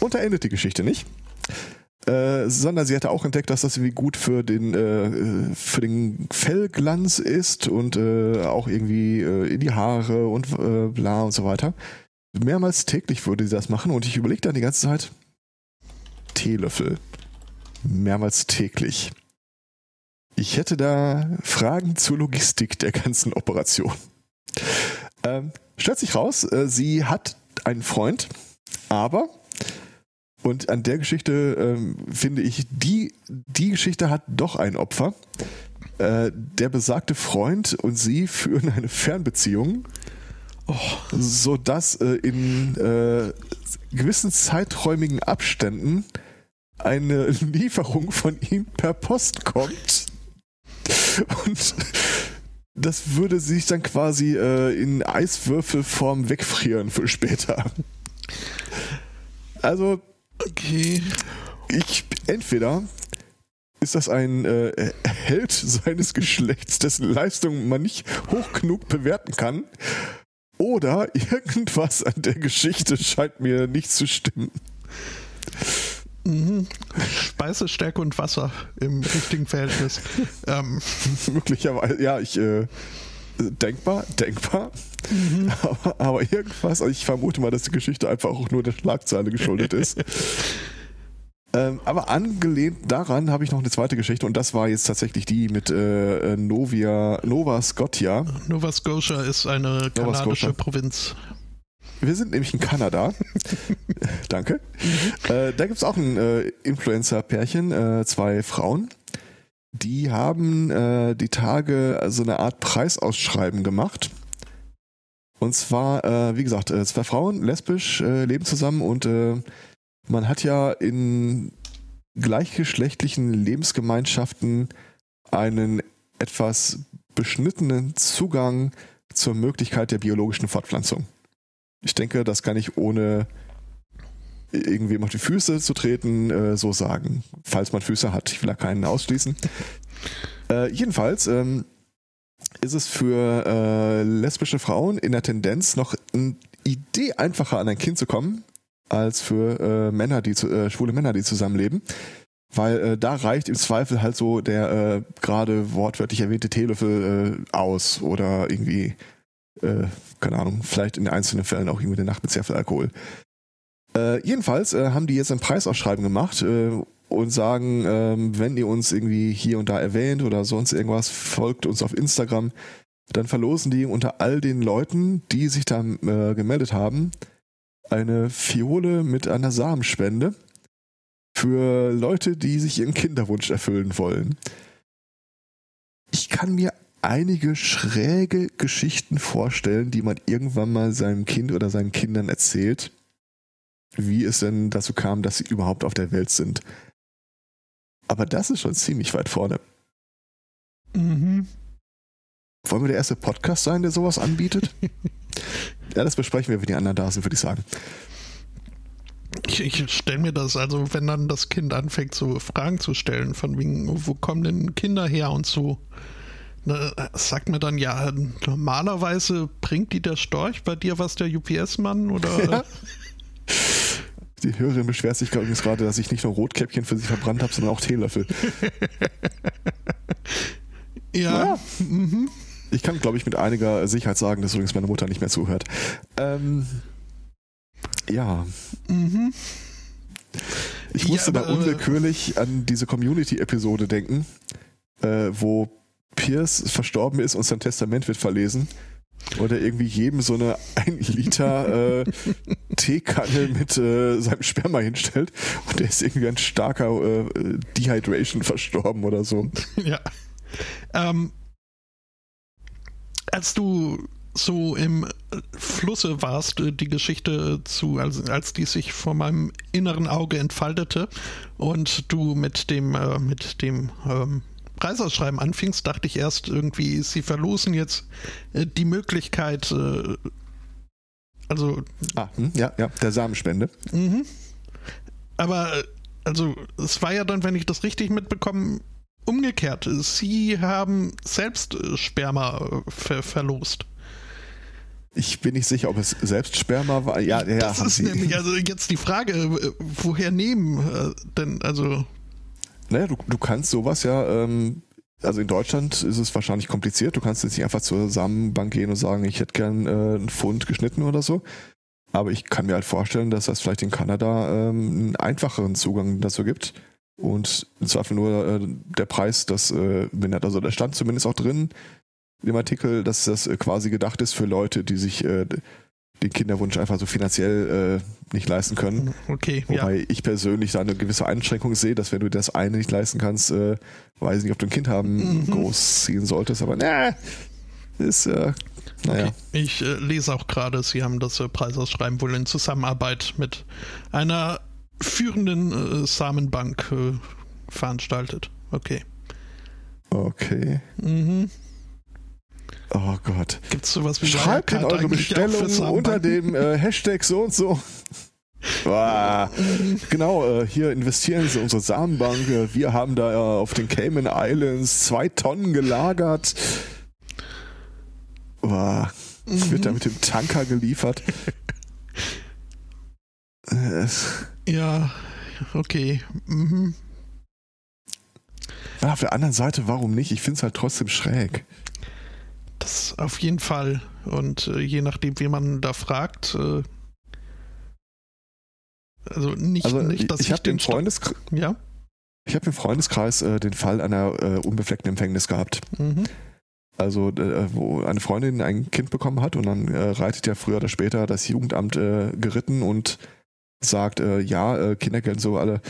Und da endet die Geschichte nicht. Äh, sondern sie hatte auch entdeckt, dass das irgendwie gut für den, äh, für den Fellglanz ist und äh, auch irgendwie äh, in die Haare und äh, bla und so weiter. Mehrmals täglich würde sie das machen und ich überlegte dann die ganze Zeit, Teelöffel. Mehrmals täglich. Ich hätte da Fragen zur Logistik der ganzen Operation. Ähm, stellt sich raus, äh, sie hat einen Freund, aber, und an der Geschichte ähm, finde ich, die, die Geschichte hat doch ein Opfer. Äh, der besagte Freund und sie führen eine Fernbeziehung, oh. sodass äh, in äh, gewissen zeiträumigen Abständen eine Lieferung von ihm per Post kommt. [laughs] Und das würde sich dann quasi äh, in Eiswürfelform wegfrieren für später. Also, okay. Ich entweder ist das ein äh, Held seines Geschlechts, dessen Leistung man nicht hoch genug bewerten kann, oder [laughs] irgendwas an der Geschichte scheint mir nicht zu stimmen. Mhm. Speisestärke und Wasser im richtigen Verhältnis. [laughs] ähm. Möglicherweise, ja, ich äh, denkbar, denkbar. Mhm. [laughs] Aber, aber, irgendwas, also ich vermute mal, dass die Geschichte einfach auch nur der Schlagzeile geschuldet [laughs] ist. ähm, aber angelehnt daran habe ich noch eine zweite Geschichte und das war jetzt tatsächlich die mit äh, Novia, Nova Scotia. Nova Scotia ist eine kanadische Provinz. Wir sind nämlich in Kanada. [laughs] Danke. Äh, da gibt es auch ein äh, Influencer-Pärchen, äh, zwei Frauen. Die haben äh, die Tage so eine Art Preisausschreiben gemacht. Und zwar, äh, wie gesagt, äh, zwei Frauen, lesbisch, leben zusammen und man hat ja in gleichgeschlechtlichen Lebensgemeinschaften einen etwas beschnittenen Zugang zur Möglichkeit der biologischen Fortpflanzung. Ich denke, das kann ich ohne irgendwem auf die Füße zu treten äh, so sagen. Falls man Füße hat. Ich will da keinen ausschließen. [laughs] Äh, jedenfalls ähm, ist es für äh, lesbische Frauen in der Tendenz noch eine Idee einfacher an ein Kind zu kommen, als für äh, Männer, die äh, schwule Männer, die zusammenleben. Weil äh, da reicht im Zweifel halt so der gerade wortwörtlich erwähnte Teelöffel aus oder irgendwie, äh, keine Ahnung, vielleicht in einzelnen Fällen auch irgendwie eine Nacht mit sehr viel Alkohol. Äh, jedenfalls äh, haben die jetzt ein Preisausschreiben gemacht äh, und sagen, ähm, wenn ihr uns irgendwie hier und da erwähnt oder sonst irgendwas, folgt uns auf Instagram, dann verlosen die unter all den Leuten, die sich da äh, gemeldet haben, eine Fiole mit einer Samenspende für Leute, die sich ihren Kinderwunsch erfüllen wollen. Ich kann mir einige schräge Geschichten vorstellen, die man irgendwann mal seinem Kind oder seinen Kindern erzählt, wie es denn dazu kam, dass sie überhaupt auf der Welt sind. Aber das ist schon ziemlich weit vorne. Mhm. Wollen wir der erste Podcast sein, der sowas anbietet? [laughs] ja, das besprechen wir, wenn die anderen da sind, würde ich sagen. Ich, ich stelle mir das, also wenn dann das Kind anfängt, so Fragen zu stellen, von wegen, wo kommen denn Kinder her und so, sagt mir dann, ja, normalerweise bringt die der Storch bei dir was, der UPS-Mann, oder? [laughs] Ja. Die Hörerin beschwert sich übrigens gerade, dass ich nicht nur Rotkäppchen für sie verbrannt habe, sondern auch Teelöffel. [laughs] ja. ja. Mhm. Ich kann, glaube ich, mit einiger Sicherheit sagen, dass übrigens meine Mutter nicht mehr zuhört. Ähm, ja. Mhm. Ich musste ja, aber, da äh, unwillkürlich an diese Community-Episode denken, äh, wo Pierce verstorben ist und sein Testament wird verlesen. Und er irgendwie jedem so eine 1 Liter äh, Teekanne mit äh, seinem Sperma hinstellt und der ist irgendwie ein starker äh, Dehydration verstorben oder so. [laughs] Ja. Ähm, als du so im Flusse warst, äh, die Geschichte zu, als, als die sich vor meinem inneren Auge entfaltete und du mit dem, äh, mit dem ähm, Preisausschreiben anfingst, dachte ich erst irgendwie, sie verlosen jetzt äh, die Möglichkeit, äh, also. Ah, hm, ja, ja, der Samenspende. Mhm. Aber, äh, also, es war ja dann, wenn ich das richtig mitbekomme, umgekehrt. Sie haben selbst äh, Sperma ver verlost. Ich bin nicht sicher, ob es selbst Sperma war. Ja, ja, das ist Sie. nämlich [laughs] also jetzt die Frage, woher nehmen denn also naja, du, du kannst sowas ja, ähm, also in Deutschland ist es wahrscheinlich kompliziert. Du kannst jetzt nicht einfach zur Samenbank gehen und sagen, ich hätte gern äh, einen Pfund geschnitten oder so. Aber ich kann mir halt vorstellen, dass es vielleicht in Kanada ähm, einen einfacheren Zugang dazu gibt. Und im Zweifel nur äh, der Preis, das äh, also da stand zumindest auch drin im Artikel, dass das äh, quasi gedacht ist für Leute, die sich äh, den Kinderwunsch einfach so finanziell äh, nicht leisten können. Okay, Wobei ja. ich persönlich da eine gewisse Einschränkung sehe, dass wenn du das eine nicht leisten kannst, äh, weiß ich nicht, ob du ein Kind haben mhm. großziehen solltest, aber na, ist äh, naja. Okay. Ich äh, lese auch gerade, Sie haben das äh, Preisausschreiben wohl in Zusammenarbeit mit einer führenden äh, Samenbank äh, veranstaltet. Okay. Okay. Mhm. Oh Gott. Gibt es sowas wie Schreibt in eure Bestellung unter dem äh, Hashtag so und so. Wow. genau, äh, hier investieren Sie unsere Samenbank. Wir haben da äh, auf den Cayman Islands zwei Tonnen gelagert. Wow. Mhm. Wird da mit dem Tanker geliefert. ja, okay. Mhm. auf der anderen Seite, warum nicht? Ich finde es halt trotzdem schräg. Das auf jeden Fall. Und äh, je nachdem, wie man da fragt, äh, also nicht, also nicht dass ich, ich habe den Freundes ja? Ich habe im Freundeskreis äh, den Fall einer äh, unbefleckten Empfängnis gehabt. Mhm. Also äh, wo eine Freundin ein Kind bekommen hat und dann äh, reitet ja früher oder später das Jugendamt geritten und sagt, ja, äh, Kindergeld so alle.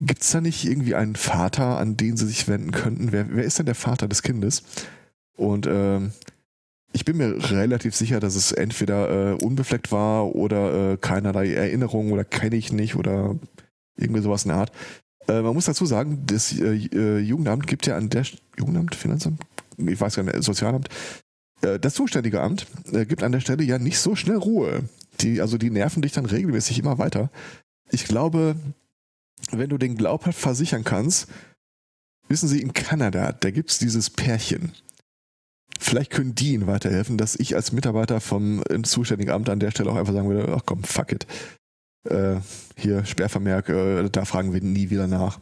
Gibt es da nicht irgendwie einen Vater, an den sie sich wenden könnten? Wer, wer ist denn der Vater des Kindes? Und ähm, ich bin mir relativ sicher, dass es entweder äh, unbefleckt war oder äh, keinerlei Erinnerung oder kenne ich nicht oder irgendwie sowas in der Art. Äh, man muss dazu sagen, das äh, äh, Jugendamt gibt ja an der St Jugendamt, Finanzamt, ich weiß gar nicht, Sozialamt, äh, das zuständige Amt gibt an der Stelle ja nicht so schnell Ruhe. Die, also die nerven dich dann regelmäßig immer weiter. Ich glaube, wenn du den glaubhaft versichern kannst, wissen Sie, in Kanada, da gibt es dieses Pärchen. Vielleicht können die Ihnen weiterhelfen, dass ich als Mitarbeiter vom zuständigen Amt an der Stelle auch einfach sagen würde, ach komm, fuck it. äh, hier Sperrvermerk, äh, da fragen wir nie wieder nach.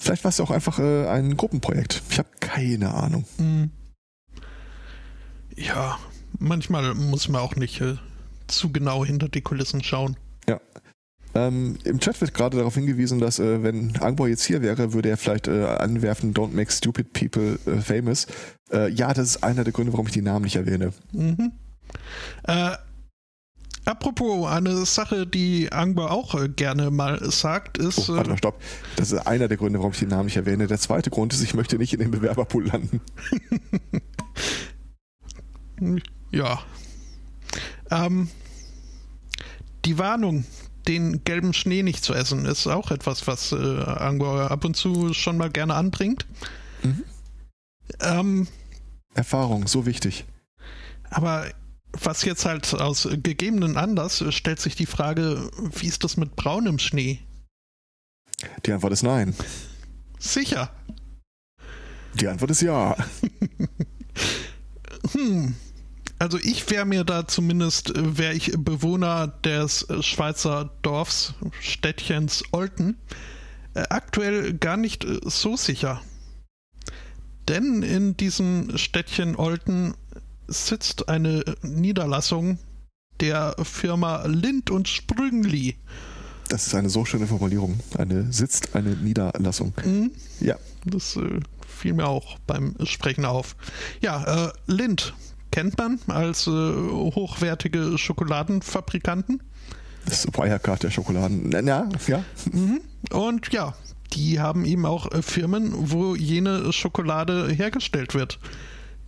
Vielleicht war es ja auch einfach äh, ein Gruppenprojekt. Ich habe keine Ahnung. Hm. Ja, manchmal muss man auch nicht äh, zu genau hinter die Kulissen schauen. Ja. Ähm, Im Chat wird gerade darauf hingewiesen, dass äh, wenn Angbo jetzt hier wäre, würde er vielleicht äh, anwerfen, don't make stupid people äh, famous. Äh, ja, das ist einer der Gründe, warum ich die Namen nicht erwähne. Mhm. Äh, apropos, eine Sache, die Angba auch äh, gerne mal sagt, ist. Oh, warte mal, stopp. Das ist einer der Gründe, warum ich die Namen nicht erwähne. Der zweite Grund ist, ich möchte nicht in den Bewerberpool landen. [laughs] ja. Ähm, die Warnung, den gelben Schnee nicht zu essen, ist auch etwas, was äh, Angor ab und zu schon mal gerne anbringt. Mhm. Ähm, Erfahrung, so wichtig. Aber was jetzt halt aus gegebenen Anlass stellt sich die Frage, wie ist das mit braunem Schnee? Die Antwort ist nein. Sicher. Die Antwort ist ja. [laughs] hm. Also ich wäre mir da zumindest, äh, wäre ich Bewohner des äh, Schweizer Dorfs, Städtchens Olten, äh, aktuell gar nicht so sicher. Denn in diesem Städtchen Olten sitzt eine Niederlassung der Firma Lind und Sprüngli. Das ist eine so schöne Formulierung. Eine sitzt eine Niederlassung. Mhm. Ja. Das äh, fiel mir auch beim Sprechen auf. Ja, äh, Lind kennt man als äh, hochwertige Schokoladenfabrikanten. Das ist Wirecard der Schokoladen. Ja, ja. Mhm. Und ja, die haben eben auch äh, Firmen, wo jene Schokolade hergestellt wird.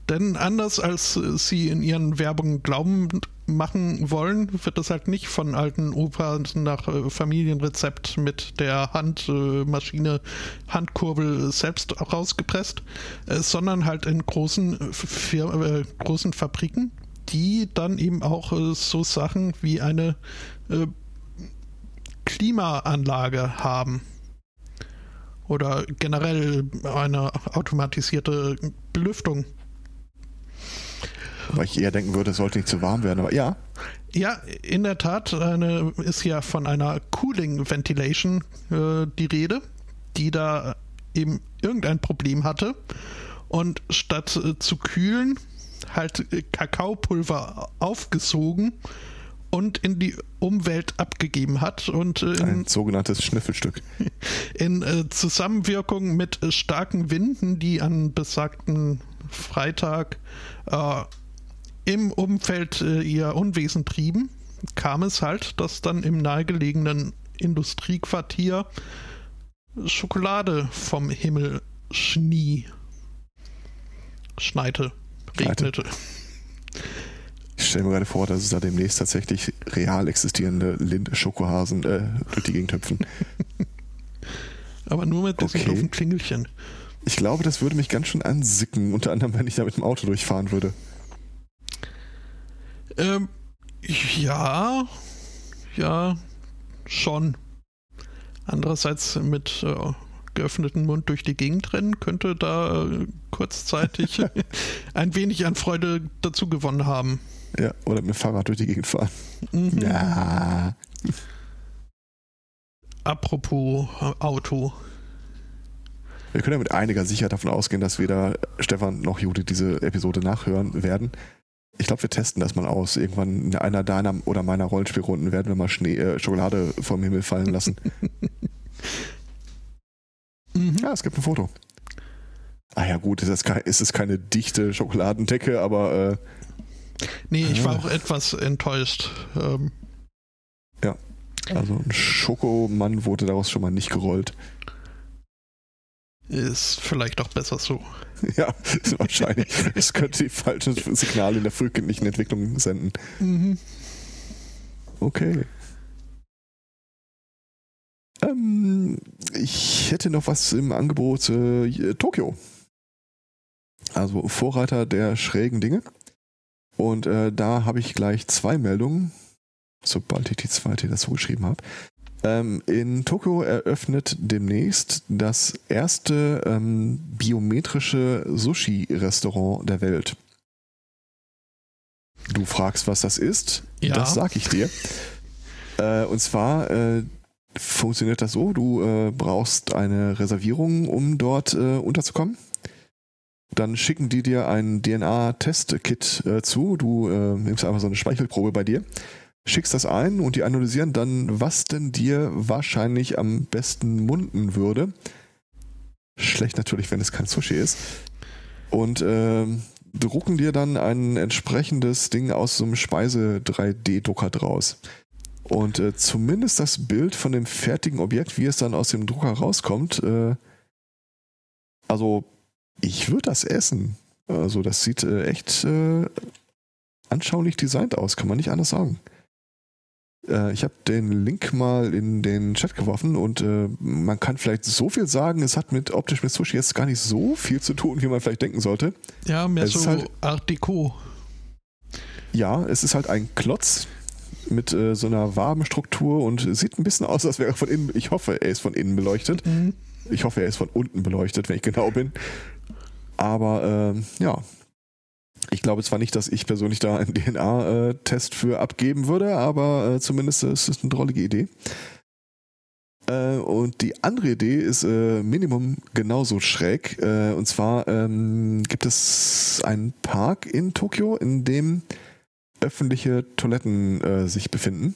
Denn anders als äh, sie in ihren Werbungen glauben machen wollen, wird das halt nicht von alten Opas nach äh, Familienrezept mit der Handmaschine, Handkurbel selbst rausgepresst, sondern halt in großen, Fir großen Fabriken, die dann eben auch so Sachen wie eine Klimaanlage haben oder generell eine automatisierte Belüftung. Weil ich eher denken würde, es sollte nicht zu warm werden, aber ja. Ja, in der Tat eine, ist ja von einer Cooling Ventilation äh, die Rede, die da eben irgendein Problem hatte und statt äh, zu kühlen halt äh, Kakaopulver aufgesogen und in die Umwelt abgegeben hat. Und in, Ein sogenanntes Schnüffelstück. [laughs] In äh, Zusammenwirkung mit äh, starken Winden, die an besagten Freitag äh, im Umfeld äh, ihr Unwesen trieben, kam es halt, dass dann im nahegelegenen Industriequartier Schokolade vom Himmel schnie. Schneite, regnete. Ich stelle mir gerade vor, dass es da demnächst tatsächlich real existierende Linde-Schokohasen äh, durch die Gegend hüpfen. [laughs] Aber nur mit diesen okay. doofen Klingelchen. Ich glaube, das würde mich ganz schön ansicken, unter anderem, wenn ich da mit dem Auto durchfahren würde. Ähm, ja, ja, schon. Andererseits mit äh, geöffneten Mund durch die Gegend rennen könnte da äh, kurzzeitig [laughs] ein wenig an Freude dazu gewonnen haben. Ja, oder mit dem Fahrrad durch die Gegend fahren. Mhm. Ja. Apropos Auto. Wir können ja mit einiger Sicherheit davon ausgehen, dass weder Stefan noch Judith diese Episode nachhören werden. Ich glaube, wir testen das mal aus. Irgendwann in einer deiner oder meiner Rollenspielrunden werden wir mal Schnee, äh, Schokolade vom Himmel fallen lassen. [laughs] mhm. Ja, es gibt ein Foto. Ah ja, gut, ist es keine dichte Schokoladendecke, aber äh, Nee, ich war auch etwas enttäuscht. Ähm. Ja, also ein Schokomann wurde daraus schon mal nicht gerollt. Ist vielleicht auch besser so. [laughs] Ja, wahrscheinlich. es könnte die falschen Signale in der frühkindlichen Entwicklung senden. Mhm. Okay. Ähm, ich hätte noch was im Angebot äh, Tokio. Also Vorreiter der schrägen Dinge. Und äh, da habe ich gleich zwei Meldungen, sobald ich die zweite dazu geschrieben habe. Ähm, in Tokio eröffnet demnächst das erste ähm, biometrische Sushi-Restaurant der Welt. Du fragst, was das ist? Ja. Das sag ich dir. Äh, und zwar äh, funktioniert das so, du äh, brauchst eine Reservierung, um dort äh, unterzukommen. Dann schicken die dir ein DNA-Test-Kit äh, zu. Du äh, nimmst einfach so eine Speichelprobe bei dir, schickst das ein und die analysieren dann, was denn dir wahrscheinlich am besten munden würde. Schlecht natürlich, wenn es kein Sushi ist. Und äh, drucken dir dann ein entsprechendes Ding aus so einem Speise-3D-Drucker draus. Und äh, zumindest das Bild von dem fertigen Objekt, wie es dann aus dem Drucker rauskommt, äh, also ich würde das essen. Also das sieht äh, echt äh, anschaulich designt aus, kann man nicht anders sagen. Äh, ich habe den Link mal in den Chat geworfen und äh, man kann vielleicht so viel sagen, es hat mit optisch mit Sushi jetzt gar nicht so viel zu tun, wie man vielleicht denken sollte. Ja, mehr Es ist so halt- Art Deco. Ja, es ist halt ein Klotz mit äh, so einer Wabenstruktur und sieht ein bisschen aus, als wäre er von innen, ich hoffe, er ist von innen beleuchtet. Mhm. Ich hoffe, er ist von unten beleuchtet, wenn ich genau bin. Aber ähm, ja, ich glaube zwar nicht, dass ich persönlich da einen [laughs] DNA-Test für abgeben würde, aber äh, zumindest äh, es ist eine drollige Idee. Äh, und die andere Idee ist äh, Minimum genauso schräg. Äh, und zwar ähm, gibt es einen Park in Tokio, in dem öffentliche Toiletten äh, sich befinden.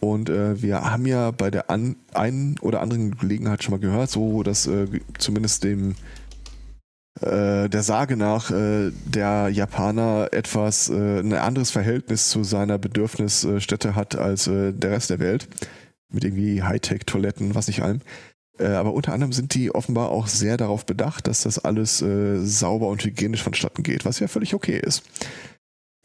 Und wir haben ja bei der an, einen oder anderen Gelegenheit schon mal gehört, so dass zumindest dem äh, der Sage nach äh, der Japaner etwas äh, ein anderes Verhältnis zu seiner Bedürfnisstätte hat als äh, der Rest der Welt. Mit irgendwie Hightech-Toiletten, was nicht allem. Äh, aber unter anderem sind die offenbar auch sehr darauf bedacht, dass das alles sauber und hygienisch vonstatten geht, was ja völlig okay ist.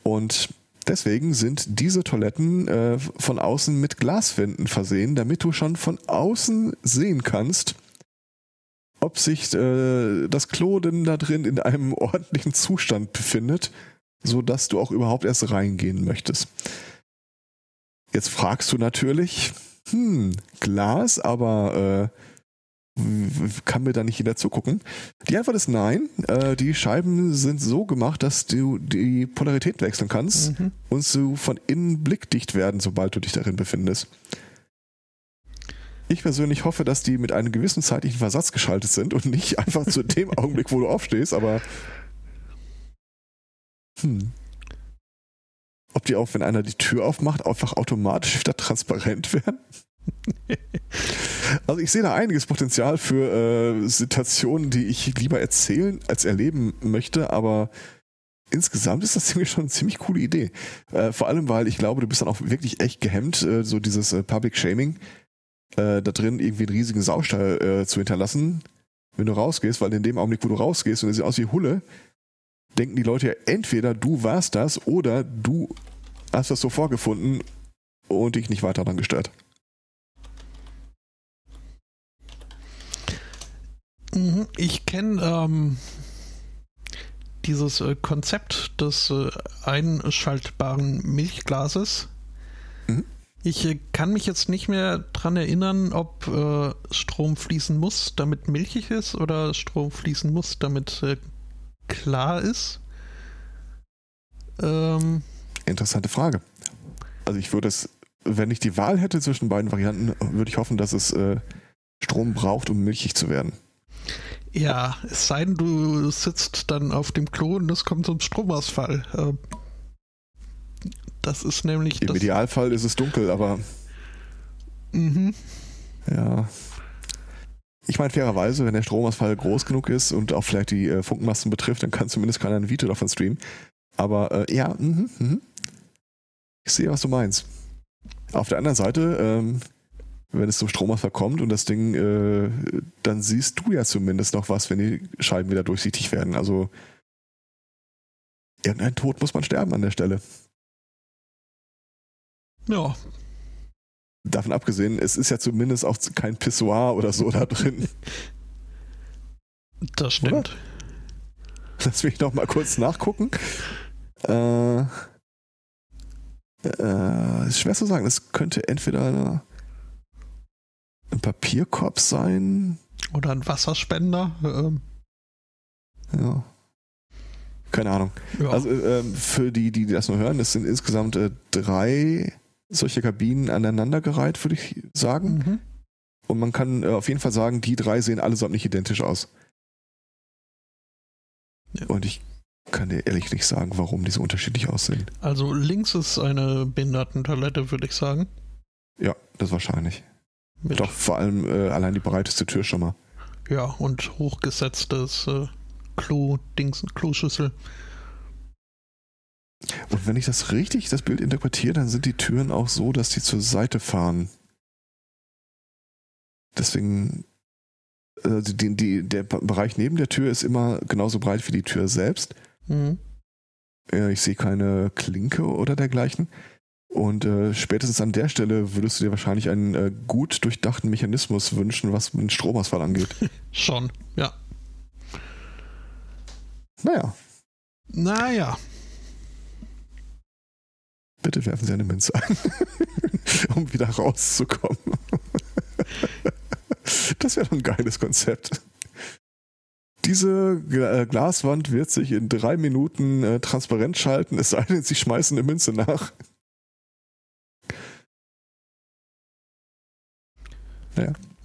Und deswegen sind diese Toiletten äh, von außen mit Glaswänden versehen, damit du schon von außen sehen kannst, ob sich äh, das Klo denn da drin in einem [laughs] ordentlichen Zustand befindet, so dass du auch überhaupt erst reingehen möchtest. Jetzt fragst du natürlich, hm, Glas, aber äh, kann mir da nicht jeder zugucken? Die Antwort ist nein. Äh, die Scheiben sind so gemacht, dass du die Polarität wechseln kannst Mhm. und so von innen blickdicht werden, sobald du dich darin befindest. Ich persönlich hoffe, dass die mit einem gewissen zeitlichen Versatz geschaltet sind und nicht [laughs] einfach zu dem Augenblick, wo du aufstehst, aber hm. Ob die auch, wenn einer die Tür aufmacht, einfach automatisch wieder transparent werden? [laughs] Also ich sehe da einiges Potenzial für äh, Situationen, die ich lieber erzählen als erleben möchte, aber insgesamt ist das [laughs] ziemlich schon eine ziemlich coole Idee. Äh, vor allem, weil ich glaube, du bist dann auch wirklich echt gehemmt, äh, so dieses äh, Public Shaming, äh, da drin irgendwie einen riesigen Saustall äh, zu hinterlassen, wenn du rausgehst, weil in dem Augenblick, wo du rausgehst und es sieht aus wie Hulle, denken die Leute ja entweder du warst das oder du hast das so vorgefunden und dich nicht weiter daran gestört. Mhm. Ich kenne ähm, dieses äh, Konzept des äh, einschaltbaren Milchglases. Ich äh, kann mich jetzt nicht mehr dran erinnern, ob äh, Strom fließen muss, damit milchig ist, oder Strom fließen muss, damit äh, klar ist. Ähm, Interessante Frage. Also ich würde es, wenn ich die Wahl hätte zwischen beiden Varianten, würde ich hoffen, dass es äh, Strom braucht, um milchig zu werden. ja, es sei denn, du sitzt dann auf dem Klo und es kommt zum Stromausfall. Ähm, das ist nämlich Im. Idealfall ist es dunkel, aber Mhm. ja. Ich meine, fairerweise, wenn der Stromausfall groß genug ist und auch vielleicht die äh, Funkmasten betrifft, dann kann zumindest keiner ein Video davon streamen. Aber äh, ja, mhm, mhm. ich sehe, was du meinst. Auf der anderen Seite, ähm, wenn es zum Stromausfall kommt und das Ding, äh, dann siehst du ja zumindest noch was, wenn die Scheiben wieder durchsichtig werden. Also irgendein Tod muss man sterben an der Stelle. Ja, Davon abgesehen, es ist ja zumindest auch kein Pissoir oder so da drin. das stimmt. Lass mich noch mal kurz nachgucken. Äh, äh, ist schwer zu sagen. Es könnte entweder ein Papierkorb sein. Oder ein Wasserspender. Ähm, Ja. Keine Ahnung. ja. Also ähm, für die, die das nur hören, es sind insgesamt äh, drei solche Kabinen aneinandergereiht, würde ich sagen. Mhm. Und man kann äh, auf jeden Fall sagen, die drei sehen allesamt nicht identisch aus. Ja. Und ich kann dir ehrlich nicht sagen, warum die so unterschiedlich aussehen. Also links ist eine Behindertentoilette, würde ich sagen. Ja, das wahrscheinlich. Mit, Doch vor allem äh, allein die breiteste Tür schon mal. Ja, und hochgesetztes äh, Klo, Dings, Kloschüssel. Und wenn ich das richtig, das Bild interpretiere, dann sind die Türen auch so, dass die zur Seite fahren. Deswegen, äh, die, die, der Bereich neben der Tür ist immer genauso breit wie die Tür selbst. Mhm. Äh, ich sehe keine Klinke oder dergleichen. Und äh, spätestens an der Stelle würdest du dir wahrscheinlich einen äh, gut durchdachten Mechanismus wünschen, was den Stromausfall angeht. [laughs] Schon, ja. naja, Naja, bitte werfen Sie eine Münze ein, [laughs] um wieder rauszukommen. [laughs] das wäre doch ein geiles Konzept. Diese äh, Glaswand wird sich in drei Minuten äh, transparent schalten, es sei denn, Sie schmeißen eine Münze nach.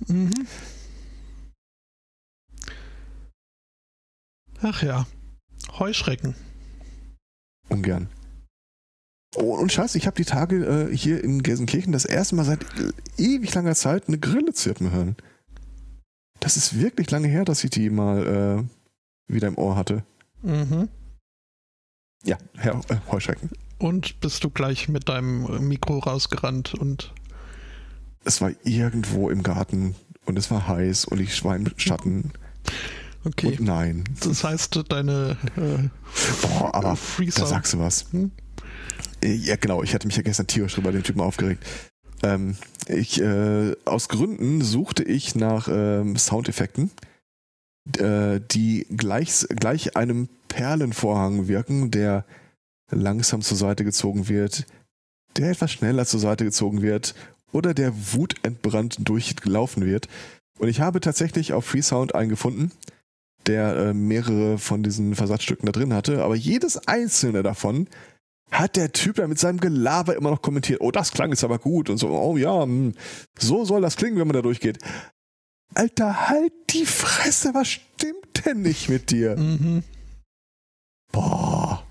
Mhm. Ach ja. Heuschrecken. Ungern. Oh, und Scheiße, ich habe die Tage äh, hier in Gelsenkirchen das erste Mal seit ewig langer Zeit eine Grille zirpen hören. Das ist wirklich lange her, dass ich die mal äh, wieder im Ohr hatte. Mhm. Ja, Herr äh, Heuschrecken. Und bist du gleich mit deinem Mikro rausgerannt und Es war irgendwo im Garten und es war heiß und ich war im Schatten. okay. Und nein. Das heißt, deine äh, Boah, aber Free da sagst du was. Hm? Ja, genau. Ich hatte mich ja gestern tierisch über den Typen aufgeregt. Ähm, ich, äh, aus Gründen suchte ich nach ähm, Soundeffekten, äh, die gleich, gleich einem Perlenvorhang wirken, der langsam zur Seite gezogen wird, der etwas schneller zur Seite gezogen wird oder der wutentbrannt durchlaufen wird. Und ich habe tatsächlich auf Freesound einen gefunden, der äh, mehrere von diesen Versatzstücken da drin hatte, aber jedes einzelne davon hat der Typ da mit seinem Gelaber immer noch kommentiert, oh, das klang jetzt aber gut und so, oh ja, hm, so soll das klingen, wenn man da durchgeht. Alter, halt die Fresse, was stimmt denn nicht mit dir? Mhm. Boah.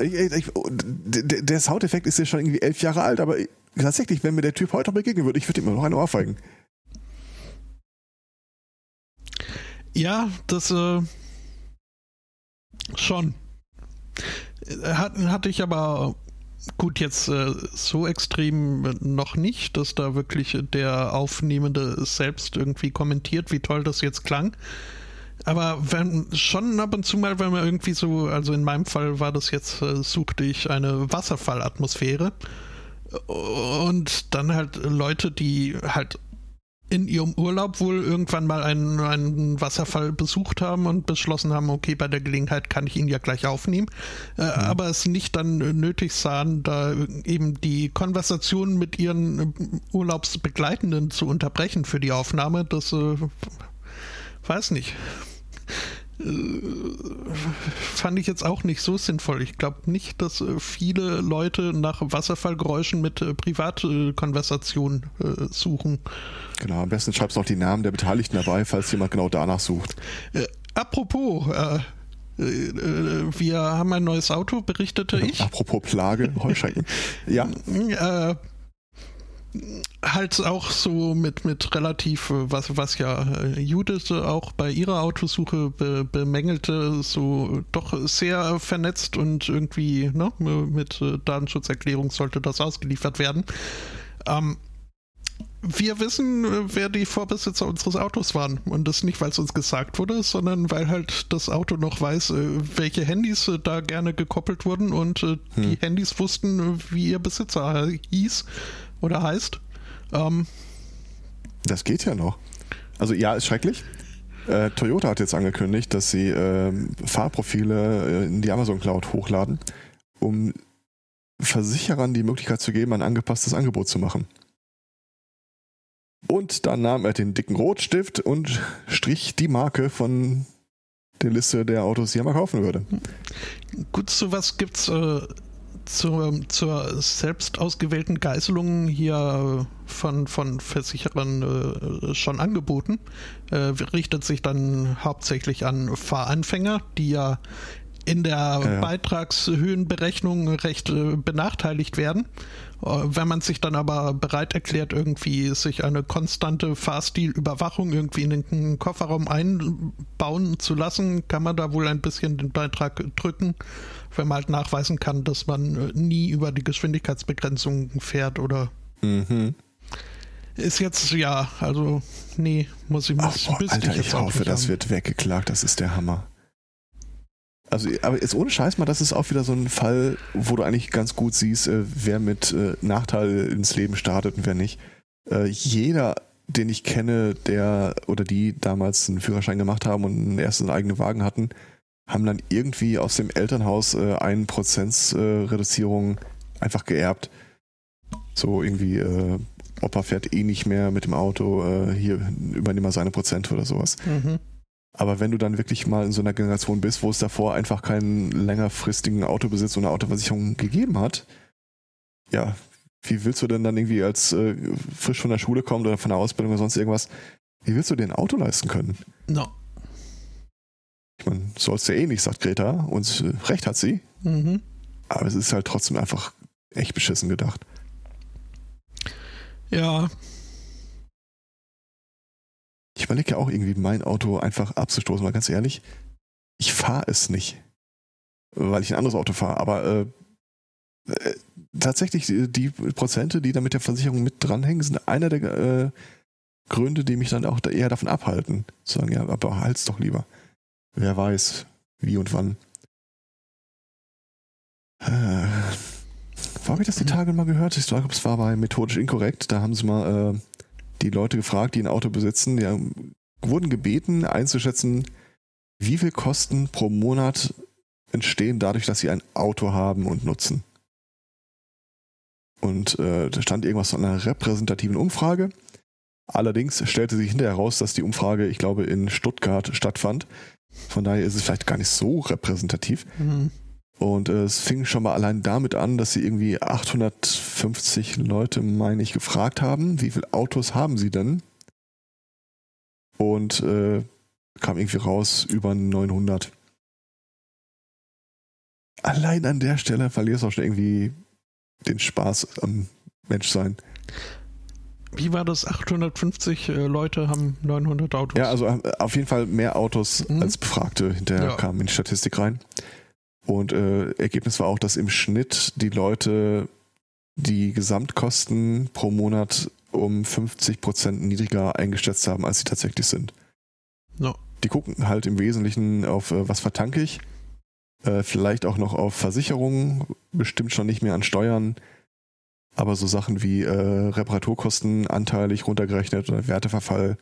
Ich- ich- ich- Der der Soundeffekt ist ja schon irgendwie elf Jahre alt, aber tatsächlich, wenn mir der Typ heute noch begegnen würde, ich würde ihm noch eine Ohrfeigen. Ja, das äh, schon. Hat, hatte ich aber gut jetzt äh, so extrem noch nicht, dass da wirklich der Aufnehmende selbst irgendwie kommentiert, wie toll das jetzt klang. Aber wenn schon ab und zu mal, wenn man irgendwie so, also in meinem Fall war das jetzt, äh, suchte ich eine Wasserfallatmosphäre und dann halt Leute, die halt in ihrem Urlaub wohl irgendwann mal einen, einen Wasserfall besucht haben und beschlossen haben, okay, bei der Gelegenheit kann ich ihn ja gleich aufnehmen, äh, aber es nicht dann äh, nötig sahen, da eben die Konversation mit ihren äh, Urlaubsbegleitenden zu unterbrechen für die Aufnahme, das äh, weiß nicht. Äh, Fand ich jetzt auch nicht so sinnvoll. Ich glaube nicht, dass äh, viele Leute nach Wasserfallgeräuschen mit äh, Privatkonversation äh, suchen. Genau, am besten schreibst du noch die Namen der Beteiligten dabei, falls jemand genau danach sucht. Äh, apropos, äh, wir haben ein neues Auto, berichtete [laughs] ich. Apropos Plage, Heuschrecken. ja, Äh, halt auch so mit, mit relativ, äh, was, was ja äh, Judith auch bei ihrer Autosuche be, bemängelte, so doch sehr vernetzt und irgendwie ne, mit äh, Datenschutzerklärung sollte das ausgeliefert werden. Ähm, wir wissen, äh, wer die Vorbesitzer unseres Autos waren. Und das nicht, weil es uns gesagt wurde, sondern weil halt das Auto noch weiß, äh, welche Handys äh, da gerne gekoppelt wurden und äh, die Handys wussten, äh, wie ihr Besitzer hieß oder heißt. Ähm, das geht ja noch. Also ja, ist schrecklich. Äh, Toyota hat jetzt angekündigt, dass sie ähm, Fahrprofile äh, in die Amazon Cloud hochladen, um Versicherern die Möglichkeit zu geben, ein angepasstes Angebot zu machen. Und dann nahm er den dicken Rotstift und strich die Marke von der Liste der Autos, die er mal kaufen würde. gut, sowas gibt's äh, zur, zur selbst ausgewählten Geißelung hier von, von Versicherern äh, schon angeboten. Äh, richtet sich dann hauptsächlich an Fahranfänger, die ja in der ja, Beitragshöhenberechnung recht äh, benachteiligt werden. Äh, wenn man sich dann aber bereit erklärt, irgendwie sich eine konstante Fahrstilüberwachung irgendwie in den Kofferraum einbauen zu lassen, kann man da wohl ein bisschen den Beitrag drücken, wenn man halt nachweisen kann, dass man äh, nie über die Geschwindigkeitsbegrenzung fährt oder. Mhm. Ist jetzt, ja, also, nee, muss ich, muss, Ach, boah, Alter, ich, ich hoffe, das wird weggeklagt, das ist der Hammer. Also, aber jetzt ohne Scheiß mal, das ist auch wieder so ein Fall, wo du eigentlich ganz gut siehst, äh, wer mit äh, Nachteil ins Leben startet und wer nicht. Jeder, den ich kenne, der oder die damals einen Führerschein gemacht haben und einen ersten eigenen Wagen hatten, haben dann irgendwie aus dem Elternhaus äh, einen Prozents äh, Reduzierung einfach geerbt. So irgendwie, äh, Opa fährt eh nicht mehr mit dem Auto, äh, hier übernimm mal seine Prozente oder sowas. Mhm. Aber wenn du dann wirklich mal in so einer Generation bist, wo es davor einfach keinen längerfristigen Autobesitz oder Autoversicherung gegeben hat, ja, wie willst du denn dann irgendwie als äh, frisch von der Schule kommen oder von der Ausbildung oder sonst irgendwas, wie willst du dir ein Auto leisten können? No. Ich meine, sollst du eh nicht, sagt Greta, und recht hat sie. Mhm. Aber es ist halt trotzdem einfach echt beschissen gedacht. Ja, ich überlege ja auch irgendwie, mein Auto einfach abzustoßen, weil ganz ehrlich, ich fahre es nicht, weil ich ein anderes Auto fahre. Aber äh, äh, tatsächlich, die, die, Prozente, die da mit der Versicherung mit dranhängen, sind einer der äh, Gründe, die mich dann auch eher davon abhalten. Zu sagen, ja, aber halt's doch lieber. Wer weiß, wie und wann. Äh, wo habe ich das die Tage mal gehört? Ich glaube, es war bei Methodisch Inkorrekt. Da haben sie mal äh, die Leute gefragt, die ein Auto besitzen, die wurden gebeten einzuschätzen, wie viel Kosten pro Monat entstehen dadurch, dass sie ein Auto haben und nutzen. Und äh, da stand irgendwas von einer repräsentativen Umfrage. Allerdings stellte sich hinterher heraus, dass die Umfrage, ich glaube, in Stuttgart stattfand. Von daher ist es vielleicht gar nicht so repräsentativ. Mhm. Und äh, es fing schon mal allein damit an, dass sie irgendwie 850 Leute, meine ich, gefragt haben, wie viele Autos haben sie denn? Und äh, kam irgendwie raus über 900. Allein an der Stelle verlierst du auch schon irgendwie den Spaß am Menschsein. Wie war das? 850 äh, Leute haben 900 Autos. Ja, also äh, auf jeden Fall mehr Autos mhm. als Befragte hinterher ja. kamen in die Statistik rein. Und äh, Ergebnis war auch, dass im Schnitt die Leute die Gesamtkosten pro Monat um 50 Prozent niedriger eingeschätzt haben, als sie tatsächlich sind. No. Die gucken halt im Wesentlichen auf, äh, was vertanke ich, äh, vielleicht auch noch auf Versicherungen, bestimmt schon nicht mehr an Steuern, aber so Sachen wie äh, Reparaturkosten anteilig runtergerechnet oder Werteverfall,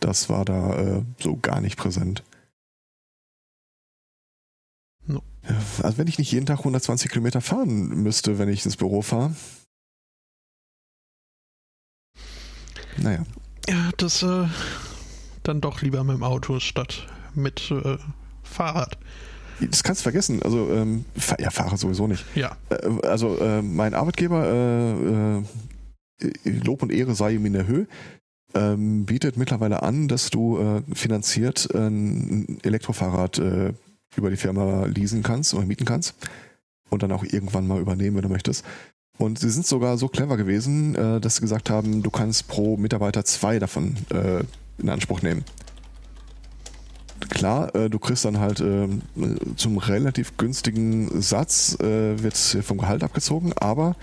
das war da äh, so gar nicht präsent. No. Also wenn ich nicht jeden Tag 120 Kilometer fahren müsste, wenn ich ins Büro fahre. Naja. Ja, das äh, dann doch lieber mit dem Auto statt mit äh, Fahrrad. Das kannst du vergessen. Also, ähm, ja, Fahrrad sowieso nicht. Ja. Äh, also, äh, mein Arbeitgeber, äh, äh, Lob und Ehre sei ihm in der Höhe, ähm, bietet mittlerweile an, dass du finanziert ein Elektrofahrrad über die Firma leasen kannst oder mieten kannst und dann auch irgendwann mal übernehmen, wenn du möchtest. Und sie sind sogar so clever gewesen, äh, dass sie gesagt haben, du kannst pro Mitarbeiter zwei davon äh, in Anspruch nehmen. Klar, äh, du kriegst dann halt zum relativ günstigen Satz, wird vom Gehalt abgezogen, aber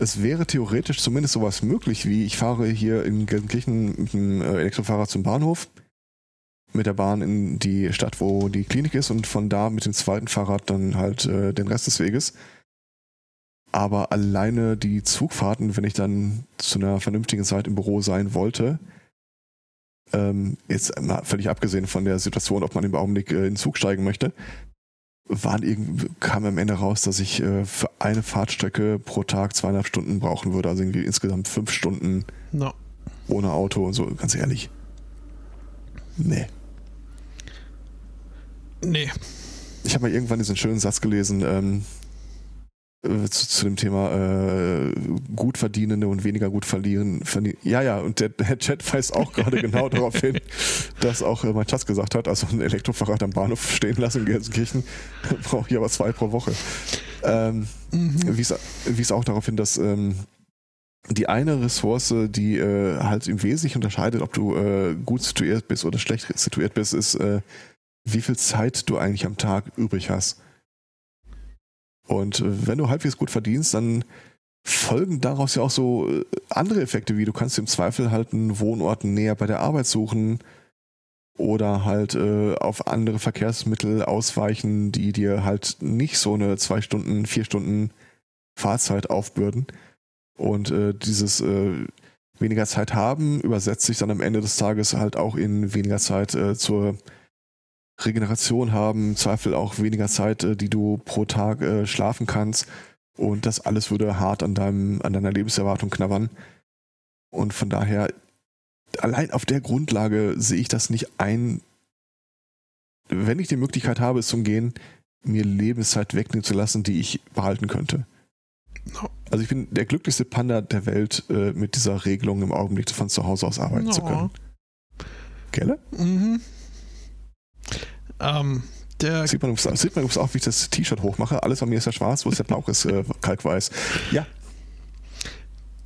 es wäre theoretisch zumindest sowas möglich, wie ich fahre hier in Gelsenkirchen mit einem Elektrofahrer zum Bahnhof, mit der Bahn in die Stadt, wo die Klinik ist und von da mit dem zweiten Fahrrad dann halt äh, den Rest des Weges. Aber alleine die Zugfahrten, wenn ich dann zu einer vernünftigen Zeit im Büro sein wollte, ähm, jetzt mal völlig abgesehen von der Situation, ob man im Augenblick äh, in den Zug steigen möchte, waren irgendwie, kam am Ende raus, dass ich äh, für eine Fahrtstrecke pro Tag zweieinhalb Stunden brauchen würde. Also irgendwie insgesamt fünf Stunden no. ohne Auto und so, ganz ehrlich. Nee. Nee. Ich habe mal irgendwann diesen schönen Satz gelesen, ähm, äh, zu, zu, dem Thema äh, gut verdienende und weniger gut verlieren. Verdien ja, ja, und der, der Chat weist auch gerade [laughs] genau darauf hin, dass auch äh, mein Schatz gesagt hat, also ein Elektrofahrrad am Bahnhof stehen lassen in Gelsenkirchen, [laughs] brauche ich aber zwei pro Woche. Ähm, mhm. Wies auch darauf hin, dass ähm, die eine Ressource, die äh, halt im Wesentlichen unterscheidet, ob du äh, gut situiert bist oder schlecht situiert bist, ist, äh, wie viel Zeit du eigentlich am Tag übrig hast. Und äh, wenn du halbwegs gut verdienst, dann folgen daraus ja auch so äh, andere Effekte, wie du kannst im Zweifel halt einen Wohnort näher bei der Arbeit suchen oder halt äh, auf andere Verkehrsmittel ausweichen, die dir halt nicht so eine zwei Stunden, vier Stunden Fahrzeit aufbürden. Und äh, dieses äh, weniger Zeit haben übersetzt sich dann am Ende des Tages halt auch in weniger Zeit äh, zur Regeneration haben, im Zweifel auch weniger Zeit, äh, die du pro Tag äh, schlafen kannst. Und das alles würde hart an, deinem, an deiner Lebenserwartung knabbern. Und von daher, allein auf der Grundlage sehe ich das nicht ein, wenn ich die Möglichkeit habe, es zu umgehen, mir Lebenszeit wegnehmen zu lassen, die ich behalten könnte. Also ich bin der glücklichste Panda der Welt, äh, mit dieser Regelung im Augenblick von zu Hause aus arbeiten no. zu können. Gelle? Mhm. Ähm, der sieht, man, sieht man auch, wie ich das T-Shirt hochmache. Alles an mir ist ja schwarz, wo es der Bauch ist äh, kalkweiß. Ja.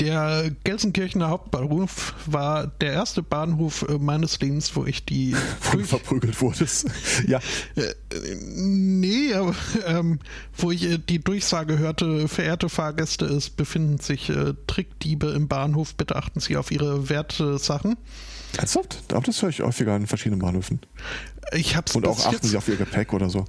Der Gelsenkirchener Hauptbahnhof war der erste Bahnhof äh, meines Lebens, wo ich die. [laughs] Wo du verprügelt wurdest. [laughs] ja. Äh, nee, aber ähm, wo ich äh, die Durchsage hörte: verehrte Fahrgäste, es befinden sich äh, Trickdiebe im Bahnhof, bitte achten Sie auf Ihre Wertsachen. Ernsthaft? Das höre ich häufiger in verschiedenen Bahnhöfen. Ich hab's Und auch achten jetzt, Sie auf Ihr Gepäck oder so.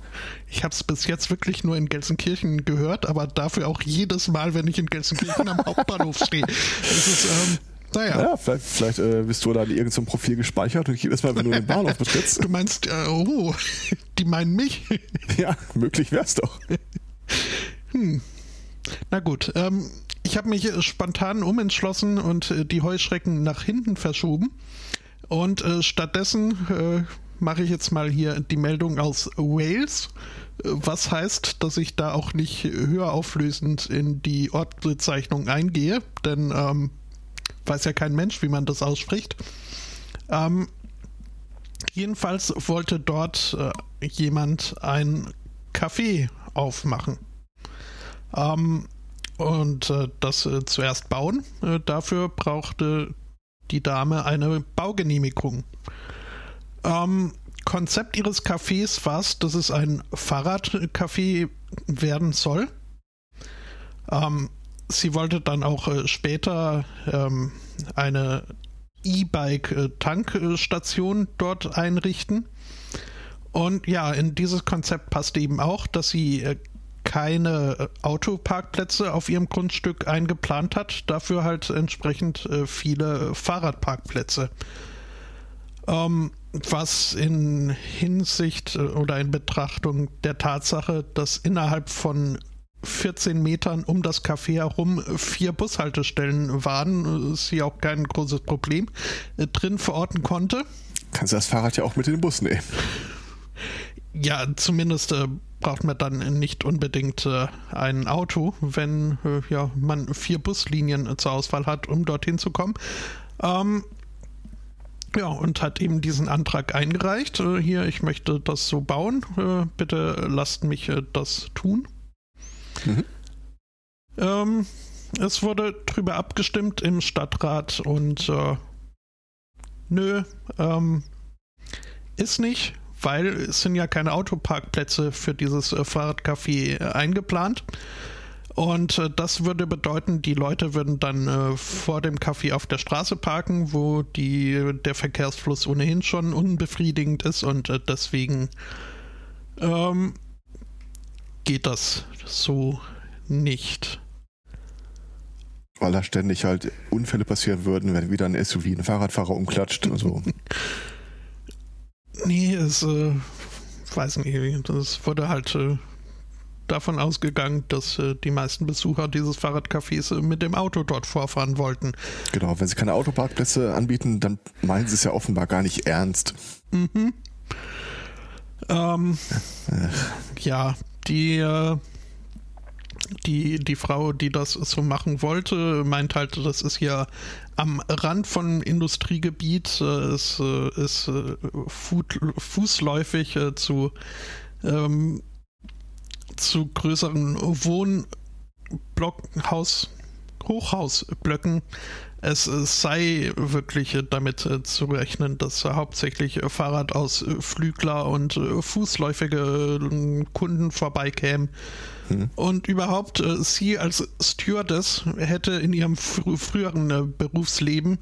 Ich habe es bis jetzt wirklich nur in Gelsenkirchen gehört, aber dafür auch jedes Mal, wenn ich in Gelsenkirchen am Hauptbahnhof stehe. [laughs] Das ist, ähm, naja. Ja, vielleicht, vielleicht äh, bist du da in irgendeinem Profil gespeichert und jedes Mal, wenn du den Bahnhof betrittst. Du meinst, äh, oh, die meinen mich? [laughs] Ja, möglich wär's doch. Hm. Na gut, ähm, ich habe mich spontan umentschlossen und äh, die Heuschrecken nach hinten verschoben. Und äh, stattdessen äh, mache ich jetzt mal hier die Meldung aus Wales, was heißt, dass ich da auch nicht höher auflösend in die Ortsbezeichnung eingehe, denn ähm, weiß ja kein Mensch, wie man das ausspricht. Ähm, jedenfalls wollte dort äh, jemand ein Café aufmachen. Ähm, und äh, das äh, zuerst bauen. Äh, dafür brauchte die Dame eine Baugenehmigung. Ähm, Konzept ihres Cafés war es, dass es ein Fahrradcafé werden soll. Ähm, sie wollte dann auch äh, später ähm, eine E-Bike-Tankstation dort einrichten. Und ja, in dieses Konzept passte eben auch, dass sie äh, keine äh, Autoparkplätze auf ihrem Grundstück eingeplant hat, dafür halt entsprechend äh, viele Fahrradparkplätze. Ähm, was in Hinsicht äh, oder in Betrachtung der Tatsache, dass innerhalb von 14 Metern um das Café herum vier Bushaltestellen waren, sie auch kein großes Problem drin verorten konnte. Kannst du das Fahrrad ja auch mit in den Bus nehmen. Ja, zumindest braucht man dann nicht unbedingt äh, ein Auto, wenn äh, ja, man vier Buslinien äh, zur Auswahl hat, um dorthin zu kommen. Ähm, ja, und hat eben diesen Antrag eingereicht. Äh, hier, ich möchte das so bauen. Äh, bitte lasst mich das tun. Mhm. Ähm, es wurde drüber abgestimmt im Stadtrat und nö, ähm, ist nicht weil es sind ja keine Autoparkplätze für dieses äh, Fahrradcafé äh, eingeplant. Und äh, das würde bedeuten, die Leute würden dann äh, vor dem Café auf der Straße parken, wo die, der Verkehrsfluss ohnehin schon unbefriedigend ist und äh, deswegen ähm, geht das so nicht. Weil da ständig halt Unfälle passieren würden, wenn wieder ein SUV einen Fahrradfahrer umklatscht und so. [laughs] Nee, es, äh, weiß nicht, das wurde halt äh, davon ausgegangen, dass äh, die meisten Besucher dieses Fahrradcafés äh, mit dem Auto dort vorfahren wollten. Genau, wenn sie keine Autoparkplätze anbieten, dann meinen sie es ja offenbar gar nicht ernst. Mhm. Ähm, ja, die äh, die, die Frau, die das so machen wollte, meint halt, das ist ja am Rand von Industriegebiet, äh, es ist äh, fußläufig äh, zu, ähm, zu größeren Wohnblockhaus, Hochhausblöcken es sei wirklich damit zu rechnen, dass hauptsächlich Fahrradausflügler und fußläufige Kunden vorbeikämen. Und überhaupt, sie als Stewardess hätte in ihrem fr früheren Berufsleben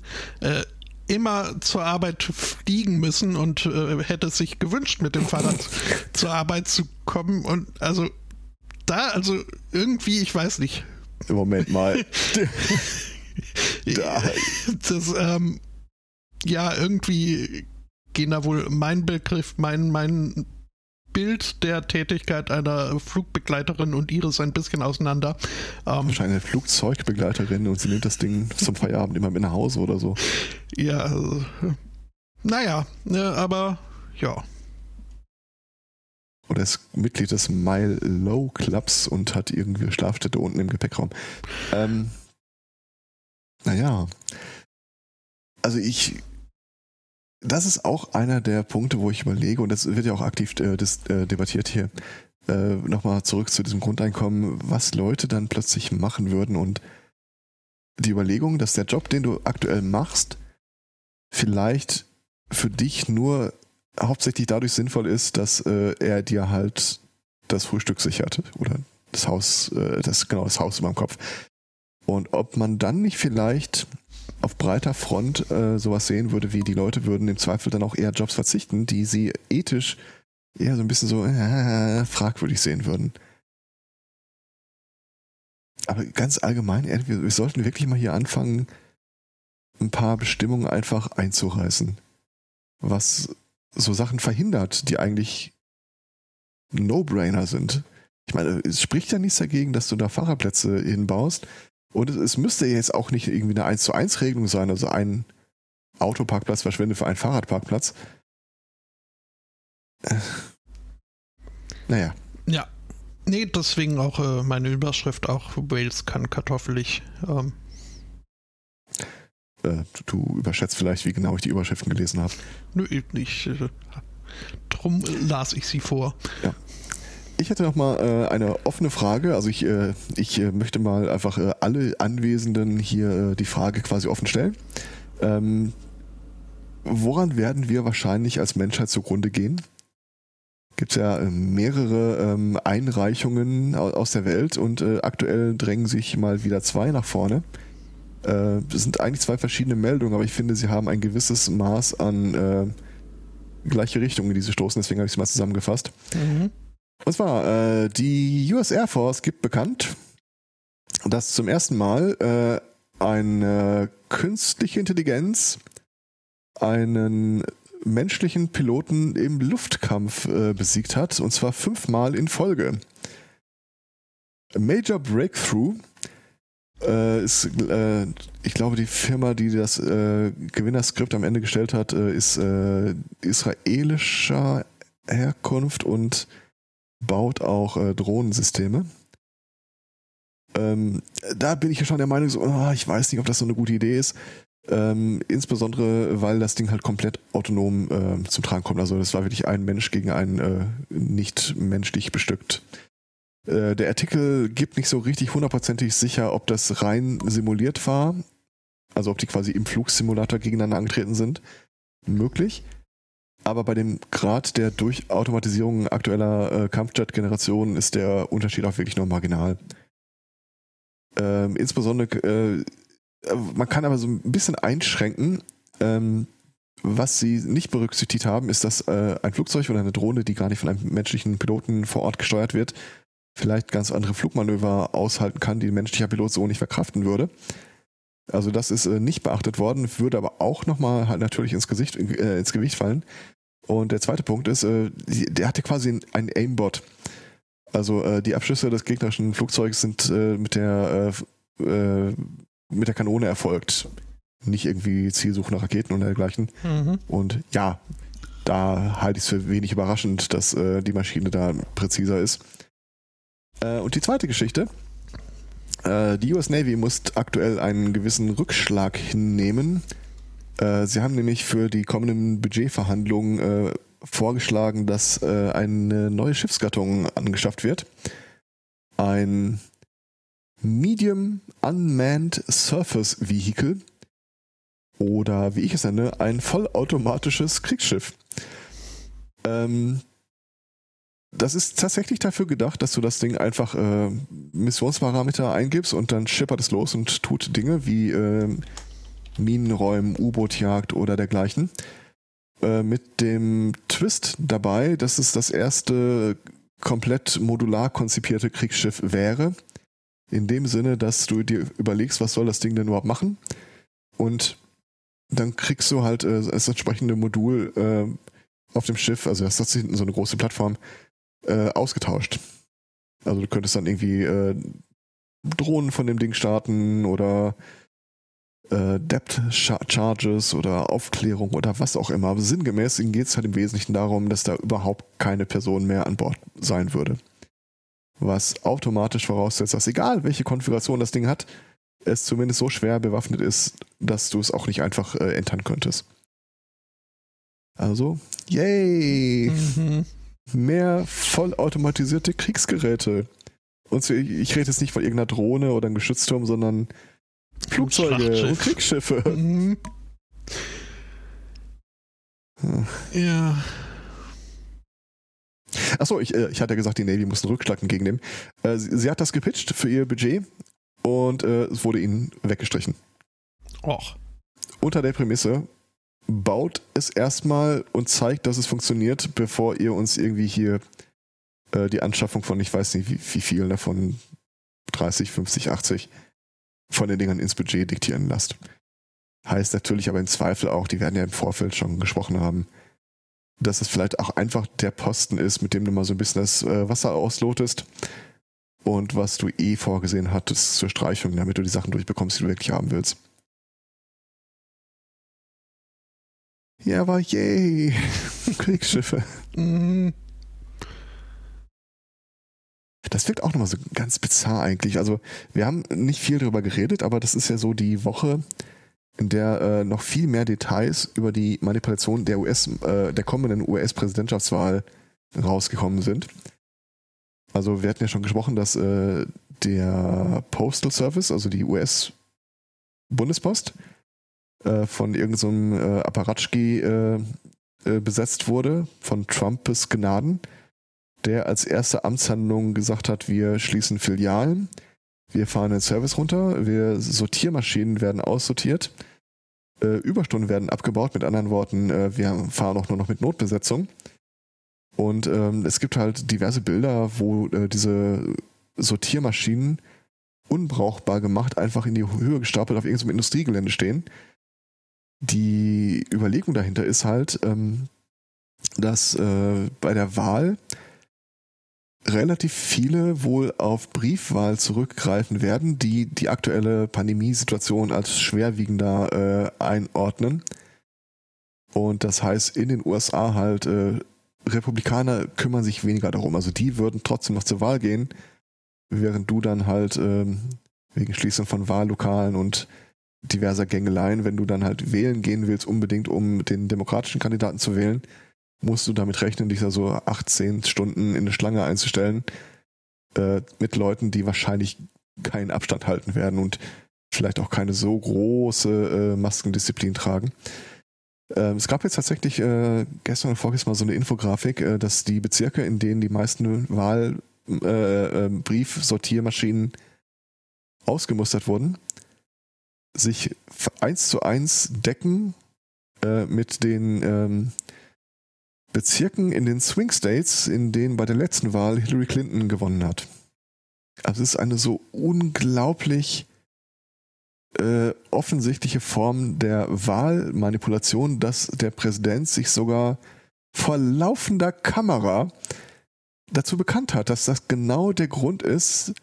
immer zur Arbeit fliegen müssen und äh, hätte sich gewünscht, mit dem Fahrrad [laughs] zur Arbeit zu kommen. Und also da, also irgendwie, ich weiß nicht. Moment mal. [laughs] das, ähm, ja, irgendwie gehen da wohl mein Begriff, mein, mein Bild der Tätigkeit einer Flugbegleiterin und ihres ein bisschen auseinander. Ähm, Wahrscheinlich eine Flugzeugbegleiterin und sie nimmt das Ding zum Feierabend immer mit nach Hause oder so. Ja, also, naja, ne, aber ja. Oder ist Mitglied des Mile Low Clubs und hat irgendwie Schlafstätte unten im Gepäckraum. Ähm, naja. Also ich. Das ist auch einer der Punkte, wo ich überlege, und das wird ja auch aktiv äh, das, äh, debattiert hier, äh, nochmal zurück zu diesem Grundeinkommen, was Leute dann plötzlich machen würden und die Überlegung, dass der Job, den du aktuell machst, vielleicht für dich nur hauptsächlich dadurch sinnvoll ist, dass äh, er dir halt das Frühstück sichert oder das Haus, äh, das genau das Haus über dem Kopf. Und ob man dann nicht vielleicht auf breiter Front äh, sowas sehen würde, wie die Leute würden im Zweifel dann auch eher Jobs verzichten, die sie ethisch eher so ein bisschen so äh, fragwürdig sehen würden. Aber ganz allgemein, wir, wir sollten wirklich mal hier anfangen, ein paar Bestimmungen einfach einzureißen. Was so Sachen verhindert, die eigentlich No-Brainer sind. Ich meine, es spricht ja nichts dagegen, dass du da Fahrerplätze hinbaust, und es, es müsste jetzt auch nicht irgendwie eine 1 zu 1 Regelung sein, also ein Autoparkplatz verschwende für einen Fahrradparkplatz. Äh, naja. Ja. Nee, deswegen auch äh, meine Überschrift auch Wales kann kartoffelig. Ähm. Äh, du überschätzt vielleicht, wie genau ich die Überschriften gelesen habe. Nö, nicht. Äh, drum las ich sie vor. Ja. Ich hätte noch mal äh, eine offene Frage. Also ich, äh, ich äh, möchte mal einfach äh, alle Anwesenden hier äh, die Frage quasi offen stellen. Ähm, woran werden wir wahrscheinlich als Menschheit zugrunde gehen? Gibt es ja äh, mehrere ähm, Einreichungen aus der Welt und aktuell drängen sich mal wieder zwei nach vorne. Das sind eigentlich zwei verschiedene Meldungen, aber ich finde, sie haben ein gewisses Maß an gleiche Richtungen, in die sie stoßen. Deswegen habe ich sie mal zusammengefasst. Mhm. Und zwar, äh, die US Air Force gibt bekannt, dass zum ersten Mal äh, eine künstliche Intelligenz einen menschlichen Piloten im Luftkampf äh, besiegt hat, und zwar fünfmal in Folge. Major Breakthrough äh, ist, äh, ich glaube, die Firma, die das äh, Gewinnerskript am Ende gestellt hat, äh, ist äh, israelischer Herkunft und baut auch äh, Drohnensysteme. Ähm, da bin ich ja schon der Meinung, so, oh, ich weiß nicht, ob das so eine gute Idee ist. Ähm, insbesondere, weil das Ding halt komplett autonom äh, zum Tragen kommt. Also das war wirklich ein Mensch gegen einen äh, nicht menschlich bestückt. Äh, der Artikel gibt nicht so richtig hundertprozentig sicher, ob das rein simuliert war. Also ob die quasi im Flugsimulator gegeneinander angetreten sind. Möglich. Aber bei dem Grad der Durchautomatisierung aktueller äh, Kampfjet-Generationen ist der Unterschied auch wirklich nur marginal. Ähm, insbesondere, äh, man kann aber so ein bisschen einschränken. Ähm, was sie nicht berücksichtigt haben, ist, dass äh, ein Flugzeug oder eine Drohne, die gar nicht von einem menschlichen Piloten vor Ort gesteuert wird, vielleicht ganz andere Flugmanöver aushalten kann, die ein menschlicher Pilot so nicht verkraften würde. Also das ist äh, nicht beachtet worden, würde aber auch nochmal halt natürlich ins, Gesicht, äh, ins Gewicht fallen. Und der zweite Punkt ist, äh, der hatte quasi einen Aimbot. Also äh, die Abschüsse des gegnerischen Flugzeugs sind äh, mit der äh, mit der Kanone erfolgt. Nicht irgendwie Zielsuche nach Raketen und dergleichen. Mhm. Und ja, da halte ich es für wenig überraschend, dass die Maschine da präziser ist. und die zweite Geschichte, die US Navy muss aktuell einen gewissen Rückschlag hinnehmen. Äh, sie haben nämlich für die kommenden Budgetverhandlungen äh, vorgeschlagen, dass äh, eine neue Schiffsgattung angeschafft wird. Ein Medium Unmanned Surface Vehicle oder wie ich es nenne, ein vollautomatisches Kriegsschiff. Ähm, das ist tatsächlich dafür gedacht, dass du das Ding einfach äh, Missionsparameter eingibst und dann schippert es los und tut Dinge wie äh, Minenräumen, U-Boot-Jagd oder dergleichen. Äh, mit dem Twist dabei, dass es das erste komplett modular konzipierte Kriegsschiff wäre. In dem Sinne, dass du dir überlegst, was soll das Ding denn überhaupt machen? Und dann kriegst du halt äh, das entsprechende Modul äh, auf dem Schiff, also das ist hinten so eine große Plattform, äh, ausgetauscht. Also du könntest dann irgendwie äh, Drohnen von dem Ding starten oder äh, Depth Charges oder Aufklärung oder was auch immer. Aber sinngemäß geht es halt im Wesentlichen darum, dass da überhaupt keine Person mehr an Bord sein würde. Was automatisch voraussetzt, dass egal welche Konfiguration das Ding hat, es zumindest so schwer bewaffnet ist, dass du es auch nicht einfach äh, entern könntest. Also, yay! Mhm mehr vollautomatisierte Kriegsgeräte. Und ich, ich rede jetzt nicht von irgendeiner Drohne oder einem Geschützturm, sondern Flugzeuge und Kriegsschiffe. [laughs] Mhm. Ja. Achso, ich, äh, ich hatte ja gesagt, die Navy muss einen Rückschlag entgegennehmen. Äh, sie, sie, hat das gepitcht für ihr Budget und äh, es wurde ihnen weggestrichen. Och. Unter der Prämisse, baut es erstmal und zeigt, dass es funktioniert, bevor ihr uns irgendwie hier äh, die Anschaffung von, ich weiß nicht, wie, wie vielen davon, 30, 50, 80 von den Dingern ins Budget diktieren lasst. Heißt natürlich aber im Zweifel auch, die werden ja im Vorfeld schon gesprochen haben, dass es vielleicht auch einfach der Posten ist, mit dem du mal so ein bisschen das äh, Wasser auslotest und was du eh vorgesehen hattest zur Streichung, damit du die Sachen durchbekommst, die du wirklich haben willst. Ja, aber yay. [laughs] Kriegsschiffe. Mhm. Das wirkt auch nochmal so ganz bizarr eigentlich. Also, wir haben nicht viel darüber geredet, aber das ist ja so die Woche, in der äh, noch viel mehr Details über die Manipulation der US, äh, der kommenden US-Präsidentschaftswahl rausgekommen sind. Also, wir hatten ja schon gesprochen, dass äh, der Postal Service, also die US-Bundespost, äh, von irgendeinem so äh, Apparatschki äh, äh, besetzt wurde, von Trumpes Gnaden, der als erste Amtshandlung gesagt hat, wir schließen Filialen, wir fahren den Service runter, wir Sortiermaschinen werden aussortiert, äh, Überstunden werden abgebaut, mit anderen Worten, wir fahren auch nur noch mit Notbesetzung. Und ähm, es gibt halt diverse Bilder, wo diese Sortiermaschinen unbrauchbar gemacht einfach in die Höhe gestapelt auf irgendeinem Industriegelände stehen die Überlegung dahinter ist halt, ähm, dass äh, bei der Wahl relativ viele wohl auf Briefwahl zurückgreifen werden, die die aktuelle Pandemiesituation als schwerwiegender äh, einordnen. Und das heißt, in den USA halt, äh, Republikaner kümmern sich weniger darum. Also die würden trotzdem noch zur Wahl gehen, während du dann halt ähm, wegen Schließung von Wahllokalen und diverser Gängeleien. Wenn du dann halt wählen gehen willst, unbedingt um den demokratischen Kandidaten zu wählen, musst du damit rechnen, dich da so 18 Stunden in eine Schlange einzustellen äh, mit Leuten, die wahrscheinlich keinen Abstand halten werden und vielleicht auch keine so große äh, Maskendisziplin tragen. Ähm, es gab jetzt tatsächlich äh, gestern und vorgestern mal so eine Infografik, äh, dass die Bezirke, in denen die meisten Wahlbriefsortiermaschinen äh, äh, ausgemustert wurden, sich eins zu eins decken äh, mit den ähm, Bezirken in den Swing States, in denen bei der letzten Wahl Hillary Clinton gewonnen hat. Also es ist eine so unglaublich äh, offensichtliche Form der Wahlmanipulation, dass der Präsident sich sogar vor laufender Kamera dazu bekannt hat, dass das genau der Grund ist,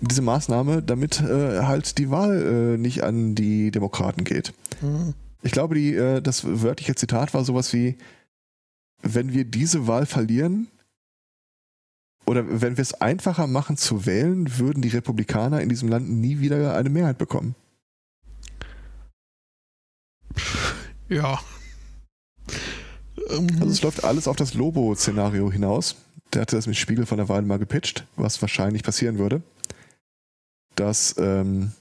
diese Maßnahme, damit äh, halt die Wahl äh, nicht an die Demokraten geht. Mhm. Ich glaube, die, äh, das wörtliche Zitat war sowas wie, wenn wir diese Wahl verlieren oder wenn wir es einfacher machen zu wählen, würden die Republikaner in diesem Land nie wieder eine Mehrheit bekommen. Ja. Also es läuft alles auf das Lobo-Szenario hinaus. Der hatte das mit Spiegel von der Wahl mal gepitcht, was wahrscheinlich passieren würde. Dass ähm,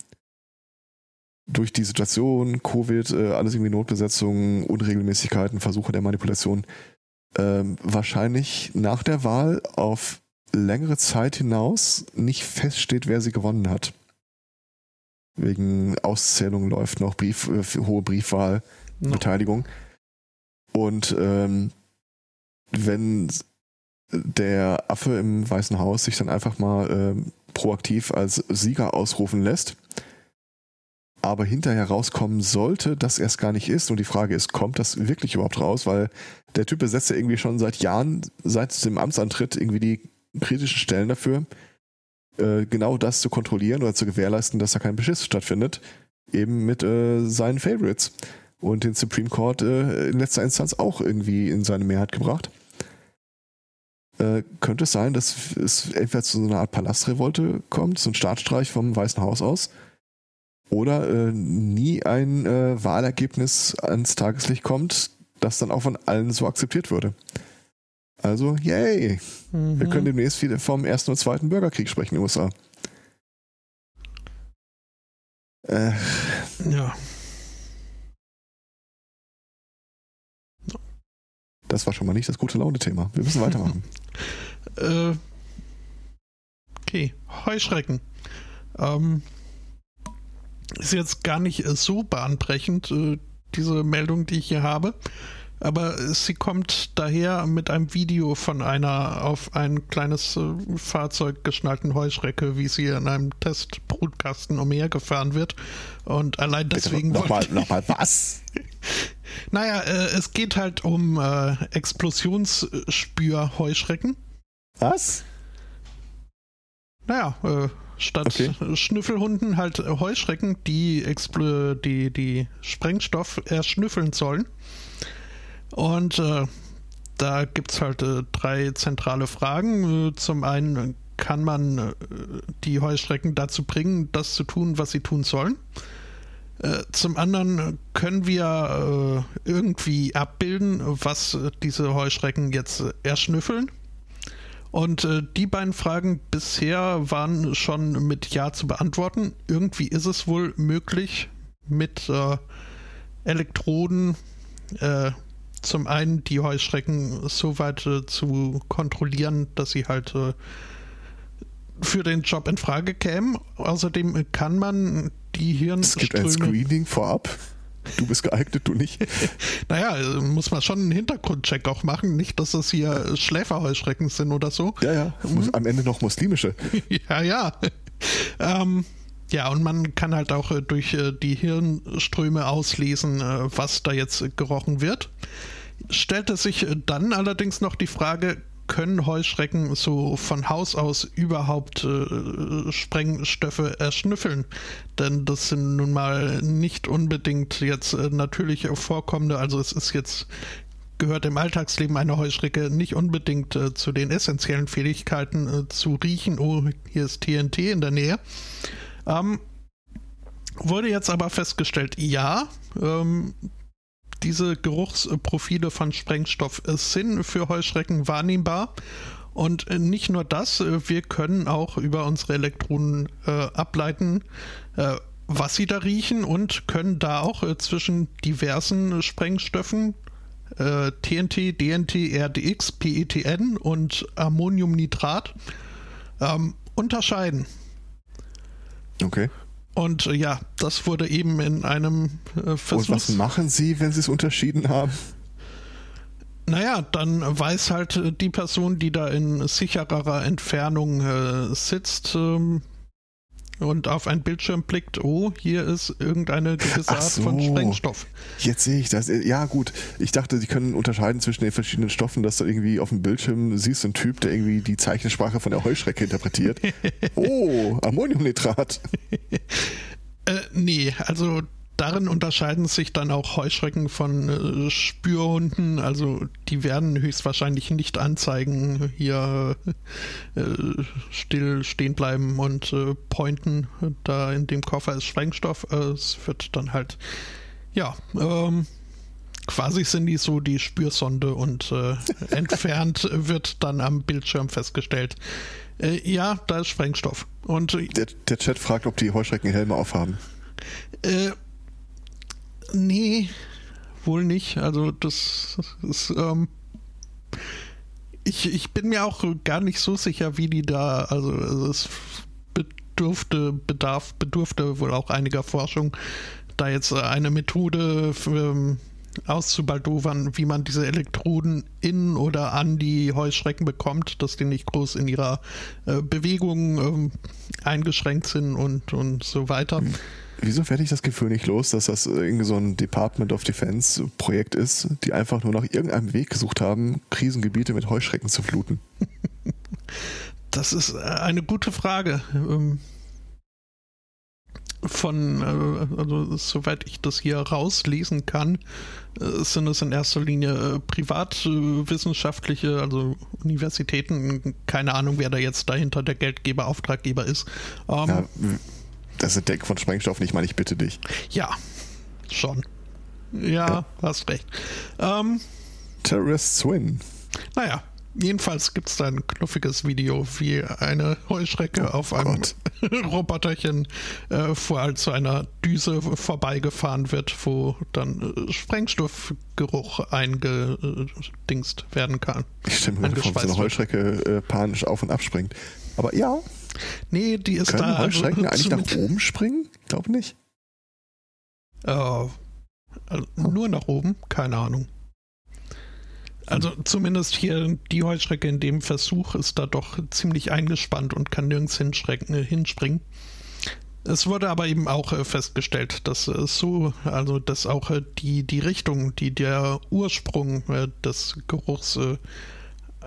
durch die Situation, Covid, äh, alles irgendwie Notbesetzungen, Unregelmäßigkeiten, Versuche der Manipulation, ähm, wahrscheinlich nach der Wahl auf längere Zeit hinaus nicht feststeht, wer sie gewonnen hat. Wegen Auszählung läuft noch Brief, äh, hohe Briefwahlbeteiligung. No. Und ähm, wenn der Affe im Weißen Haus sich dann einfach mal äh, proaktiv als Sieger ausrufen lässt, aber hinterher rauskommen sollte, dass er es gar nicht ist. Und die Frage ist, kommt das wirklich überhaupt raus? Weil der Typ besetzt ja irgendwie schon seit Jahren, seit dem Amtsantritt, irgendwie die kritischen Stellen dafür, äh, genau das zu kontrollieren oder zu gewährleisten, dass da kein Beschiss stattfindet, eben mit äh, seinen Favorites. Und den Supreme Court äh, in letzter Instanz auch irgendwie in seine Mehrheit gebracht. Äh, könnte es sein, dass es entweder zu so einer Art Palastrevolte kommt, so ein Staatsstreich vom Weißen Haus aus, oder äh, nie ein äh, Wahlergebnis ans Tageslicht kommt, das dann auch von allen so akzeptiert würde. Also, yay! Mhm. Wir können demnächst wieder vom ersten und zweiten Bürgerkrieg sprechen in den USA. Äh, ja. Das war schon mal nicht das gute Laune-Thema. Wir müssen weitermachen. [laughs] äh, okay, Heuschrecken. Ähm, ist jetzt gar nicht so bahnbrechend, äh, diese Meldung, die ich hier habe. Aber sie kommt daher mit einem Video von einer auf ein kleines äh, Fahrzeug geschnallten Heuschrecke, wie sie in einem Testbrutkasten umhergefahren wird. Und allein deswegen. Nochmal, nochmal [laughs] was? naja, äh, es geht halt um äh, Explosionsspür-Heuschrecken. Was? Naja, äh, statt okay. Schnüffelhunden halt Heuschrecken, die, die, die Sprengstoff erschnüffeln sollen. Und äh, da gibt es halt äh, drei zentrale Fragen. Äh, zum einen kann man äh, die Heuschrecken dazu bringen, das zu tun, was sie tun sollen. Äh, zum anderen können wir äh, irgendwie abbilden, was diese Heuschrecken jetzt erschnüffeln. Und die beiden Fragen bisher waren schon mit Ja zu beantworten. Irgendwie ist es wohl möglich, mit Elektroden zum einen die Heuschrecken so weit äh, zu kontrollieren, dass sie halt äh, für den Job in Frage kämen. Außerdem kann man die Hirnströme... Es gibt ein Screening vorab. Du bist geeignet, du nicht. [laughs] naja, äh, muss man schon einen Hintergrundcheck auch machen. Nicht, dass das hier Schläferheuschrecken sind oder so. Ja, ja. Mhm. Am Ende noch muslimische. [laughs] ja, ja. [laughs] Ähm, ja, und man kann halt auch äh, durch äh, die Hirnströme auslesen, was da jetzt gerochen wird. Stellte sich dann allerdings noch die Frage, können Heuschrecken so von Haus aus überhaupt äh, Sprengstoffe erschnüffeln? Denn das sind nun mal nicht unbedingt jetzt äh, natürlich vorkommende, also es ist jetzt gehört im Alltagsleben einer Heuschrecke nicht unbedingt äh, zu den essentiellen Fähigkeiten äh, zu riechen, oh, hier ist TNT in der Nähe. Ähm, wurde jetzt aber festgestellt, ja, ähm, diese Geruchsprofile von Sprengstoff sind für Heuschrecken wahrnehmbar. Und nicht nur das, wir können auch über unsere Elektronen äh, ableiten, äh, was sie da riechen und können da auch äh, zwischen diversen Sprengstoffen TNT, äh, DNT, RDX, PETN und Ammoniumnitrat ähm, unterscheiden. Okay. Und äh, ja, das wurde eben in einem äh, Versuch. Und was machen Sie, wenn Sie es unterschieden haben? Naja, dann weiß halt äh, die Person, die da in sichererer Entfernung äh, sitzt, ähm, und auf ein Bildschirm blickt, oh, hier ist irgendeine gewisse Art so, von Sprengstoff. Jetzt sehe ich das. Ja, gut. Ich dachte, sie können unterscheiden zwischen den verschiedenen Stoffen, dass du irgendwie auf dem Bildschirm siehst, ein Typ, der irgendwie die Zeichensprache von der Heuschrecke interpretiert. [laughs] oh, Ammoniumnitrat. äh, nee, also darin unterscheiden sich dann auch Heuschrecken von äh, Spürhunden. Also die werden höchstwahrscheinlich nicht anzeigen, hier äh, still stehen bleiben und äh, pointen. Da in dem Koffer ist Sprengstoff. Äh, es wird dann halt, ja, ähm, quasi sind die so die Spürsonde und äh, [laughs] entfernt wird dann am Bildschirm festgestellt. Äh, ja, da ist Sprengstoff. Und der, der Chat fragt, ob die Heuschrecken Helme aufhaben. Äh, Nee, wohl nicht. Also das ist, ähm, ich, ich bin mir auch gar nicht so sicher, wie die da, also, es bedurfte, bedarf, bedurfte wohl auch einiger Forschung, da jetzt eine Methode für, ähm, auszubaldowern, wie man diese Elektroden in oder an die Heuschrecken bekommt, dass die nicht groß in ihrer äh, Bewegung ähm, eingeschränkt sind und, und so weiter. Mhm. Wieso werde ich das Gefühl nicht los, dass das irgendwie so ein Department of Defense Projekt ist, die einfach nur nach irgendeinem Weg gesucht haben, Krisengebiete mit Heuschrecken zu fluten? [laughs] Das ist äh, eine gute Frage. Ähm, von, äh, also soweit ich das hier rauslesen kann, äh, sind es in erster Linie privatwissenschaftliche, also Universitäten, keine Ahnung, wer da jetzt dahinter der Geldgeber, Auftraggeber ist. Ähm, ja, das Entdecken von Sprengstoff nicht, meine ich bitte dich. Ja, schon. Ja, ja. hast recht. Ähm, Terrorist Swin. Naja, jedenfalls gibt es da ein knuffiges Video, wie eine Heuschrecke oh auf einem [laughs] Roboterchen äh, vor allzu einer Düse vorbeigefahren wird, wo dann äh, Sprengstoffgeruch eingedingst werden kann. Ich stelle mir vor, so eine Heuschrecke äh, panisch auf und abspringt. Aber ja, Nee, die ist Können da. Heuschrecken also, eigentlich nach oben springen? Ich glaube nicht. Äh, also nur nach oben? Keine Ahnung. Also zumindest hier die Heuschrecke in dem Versuch ist da doch ziemlich eingespannt und kann nirgends äh, hinspringen. Es wurde aber eben auch äh, festgestellt, dass äh, so, also dass auch die, die Richtung, die der Ursprung des Geruchs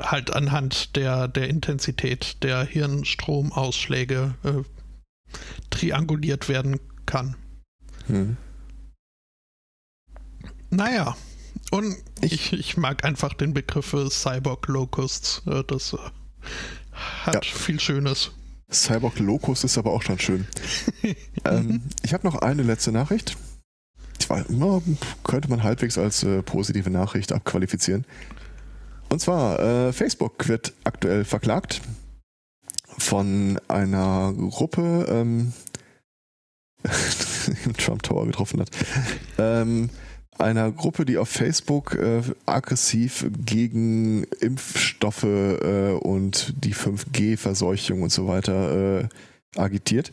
halt anhand der, der Intensität der Hirnstromausschläge äh, trianguliert werden kann. Hm. Naja, und ich, ich, mag einfach den Begriff Cyborg Locusts. Äh, das äh, hat ja. viel Schönes. Cyborg Locust ist aber auch schon schön. [laughs] ähm, ich habe noch eine letzte Nachricht. Ich war, könnte man halbwegs als äh, positive Nachricht abqualifizieren. Und zwar, äh, Facebook wird aktuell verklagt von einer Gruppe, ähm, [laughs] im Trump Tower getroffen hat, ähm, einer Gruppe, die auf Facebook äh, aggressiv gegen Impfstoffe äh, und die 5G-Verseuchung und so weiter äh, agitiert.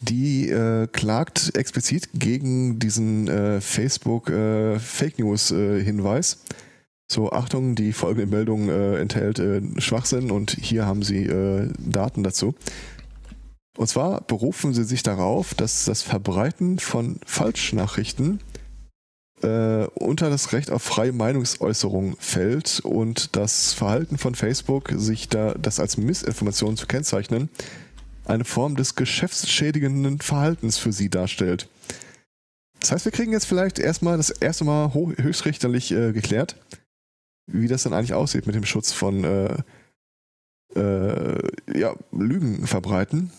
Die äh, klagt explizit gegen diesen äh, Facebook Fake News Hinweis so, Achtung, die folgende Meldung äh, enthält äh, Schwachsinn und hier haben Sie äh, Daten dazu. Und zwar berufen Sie sich darauf, dass das Verbreiten von Falschnachrichten äh, unter das Recht auf freie Meinungsäußerung fällt und das Verhalten von Facebook, sich da das als Missinformation zu kennzeichnen, eine Form des geschäftsschädigenden Verhaltens für Sie darstellt. Das heißt, wir kriegen jetzt vielleicht erstmal das erste Mal höchstrichterlich äh, geklärt, wie das dann eigentlich aussieht mit dem Schutz von äh, äh, ja, Lügen verbreiten,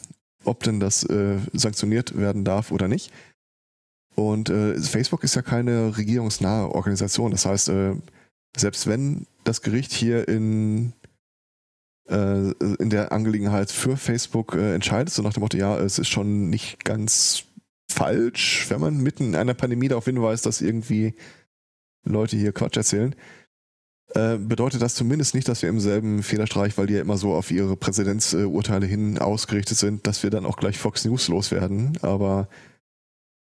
ob denn das äh, sanktioniert werden darf oder nicht. Und äh, Facebook ist ja keine regierungsnahe Organisation. Das heißt, äh, selbst wenn das Gericht hier in, äh, in der Angelegenheit für Facebook entscheidet, so nach dem Motto, ja, es ist schon nicht ganz falsch, wenn man mitten in einer Pandemie darauf hinweist, dass irgendwie Leute hier Quatsch erzählen, äh, bedeutet das zumindest nicht, dass wir im selben Federstreich, weil die ja immer so auf ihre Präzedenzurteile hin ausgerichtet sind, dass wir dann auch gleich Fox News loswerden. Aber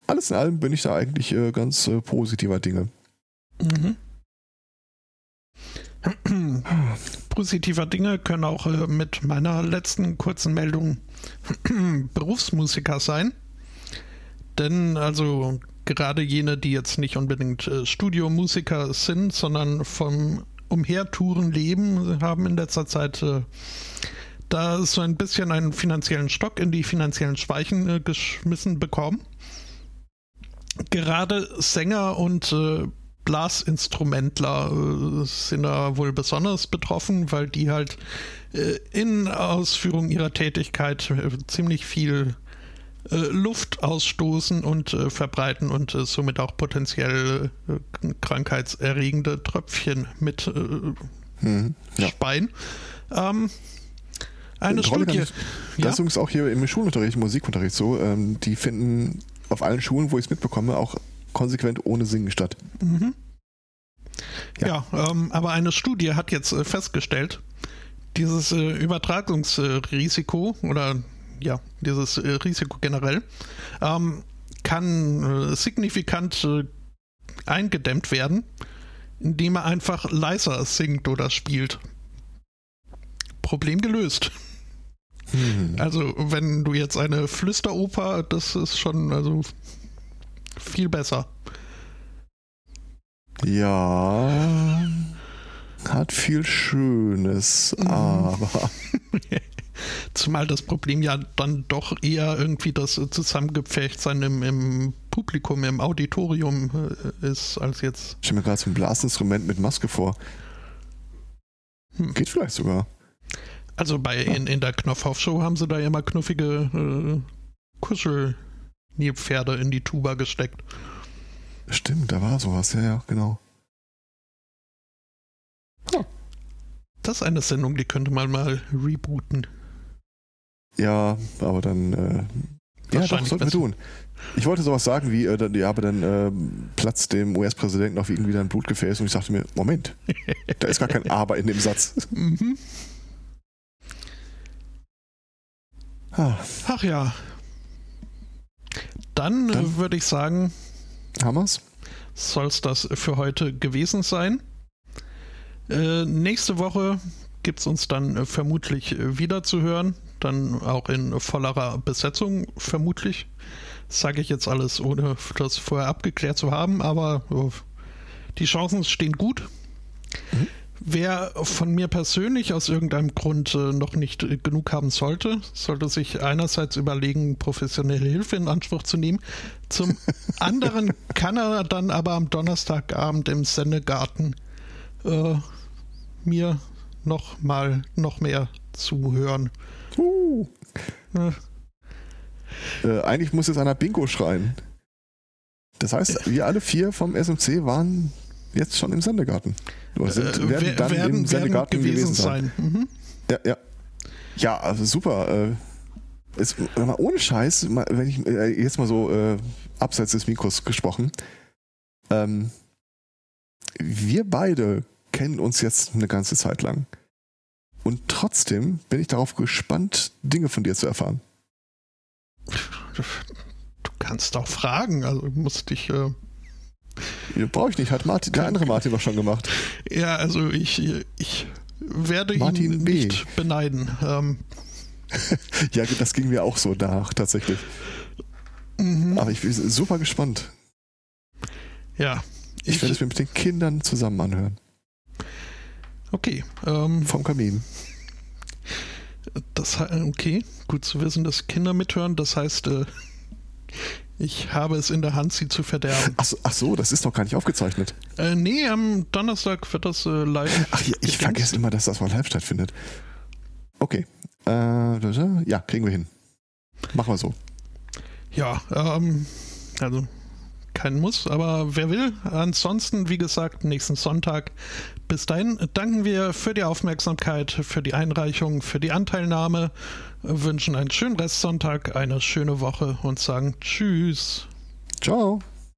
alles in allem bin ich da eigentlich äh, ganz äh, positiver Dinge. Mhm. [clears throat] Positiver Dinge können auch mit meiner letzten kurzen Meldung [clears throat] Berufsmusiker sein. Denn also gerade jene, die jetzt nicht unbedingt äh, Studiomusiker sind, sondern vom Umhertouren leben, haben in letzter Zeit äh, da so ein bisschen einen finanziellen Stock in die finanziellen Speichen äh, geschmissen bekommen. gerade Sänger und äh, Blasinstrumentler äh, sind da wohl besonders betroffen, weil die halt äh, in Ausführung ihrer Tätigkeit äh, ziemlich viel Luft ausstoßen und äh, verbreiten und äh, somit auch potenziell krankheitserregende Tröpfchen mit hm, ja. speien. Ähm, eine Studie. Das ja? ist übrigens auch hier im Schulunterricht, im Musikunterricht so. Ähm, die finden auf allen Schulen, wo ich es mitbekomme, auch konsequent ohne Singen statt. Mhm. Ja, ja ähm, aber eine Studie hat jetzt äh, festgestellt, dieses äh, Übertragungsrisiko oder ja, dieses äh, Risiko generell ähm, kann äh, signifikant äh, eingedämmt werden, indem er einfach leiser singt oder spielt. Problem gelöst. Hm. Also, wenn du jetzt eine Flüsteroper, das ist schon also viel besser. Ja, hat viel Schönes, mhm. aber. [laughs] Zumal das Problem ja dann doch eher irgendwie das Zusammengepferchtsein im, im Publikum, im Auditorium äh, ist, als jetzt. Ich stelle mir gerade so ein Blasinstrument mit Maske vor. Hm. Geht vielleicht sogar. Also bei ja. in, in der Knopfhoff-Show haben sie da immer knuffige äh, Kuschelnilpferde in die Tuba gesteckt. Stimmt, da war sowas, ja, ja, genau. Oh. Das ist eine Sendung, die könnte man mal rebooten. Ja, aber dann. Äh, ja, doch, sollten wir tun. Ich wollte sowas sagen wie, äh, ja, aber dann äh, platzt dem US-Präsidenten noch irgendwie ein Blutgefäß und ich sagte mir, Moment, [laughs] da ist gar kein Aber in dem Satz. Mhm. Ah. Ach ja. Dann, äh, Dann würde ich sagen, Hammers. Soll es das für heute gewesen sein? Äh, nächste Woche gibt es uns dann äh, vermutlich äh, wieder zu hören. Dann auch in vollerer Besetzung vermutlich. Sage ich jetzt alles, ohne das vorher abgeklärt zu haben, aber oh, die Chancen stehen gut. Mhm. Wer von mir persönlich aus irgendeinem Grund äh, noch nicht äh, genug haben sollte, sollte sich einerseits überlegen, professionelle Hilfe in Anspruch zu nehmen. Zum [laughs] anderen kann er dann aber am Donnerstagabend im Sendegarten äh, mir noch mal noch mehr zuhören. Uh. Äh, eigentlich muss jetzt einer Bingo schreien. Das heißt, wir alle vier vom SMC waren jetzt schon im Sendegarten. Oder sind, äh, werden dann werden, im Sendegarten gewesen, gewesen sein. sein. Mhm. Ja, ja. Ja, also super. Äh, ist, ohne Scheiß, wenn ich äh, jetzt mal so äh, abseits des Mikros gesprochen, ähm, wir beide kennen uns jetzt eine ganze Zeit lang. Und trotzdem bin ich darauf gespannt, Dinge von dir zu erfahren. Du kannst auch fragen, also musst dich. Äh Brauche ich nicht, hat Martin, der andere Martin doch schon gemacht. Ja, also ich, ich werde Martin ihn B. nicht beneiden. Ähm. [laughs] ja, das ging mir auch so nach, tatsächlich. Mhm. Aber ich bin super gespannt. Ja. Ich, ich werde es mir mit den Kindern zusammen anhören. Okay. Ähm, Vom Kamin. Das, okay, gut zu wissen, dass Kinder mithören. Das heißt, äh, ich habe es in der Hand, sie zu verderben. Ach so, ach so das ist noch gar nicht aufgezeichnet. Äh, nee, am Donnerstag wird das äh, live. Ach, ja, ich vergesse immer, dass das mal live stattfindet. Okay. Äh, ja, kriegen wir hin. Machen wir so. Ja, ähm, also kein Muss, aber wer will. Ansonsten, wie gesagt, nächsten Sonntag. Bis dahin danken wir für die Aufmerksamkeit, für die Einreichung, für die Anteilnahme, wünschen einen schönen Restsonntag, eine schöne Woche und sagen Tschüss. Ciao.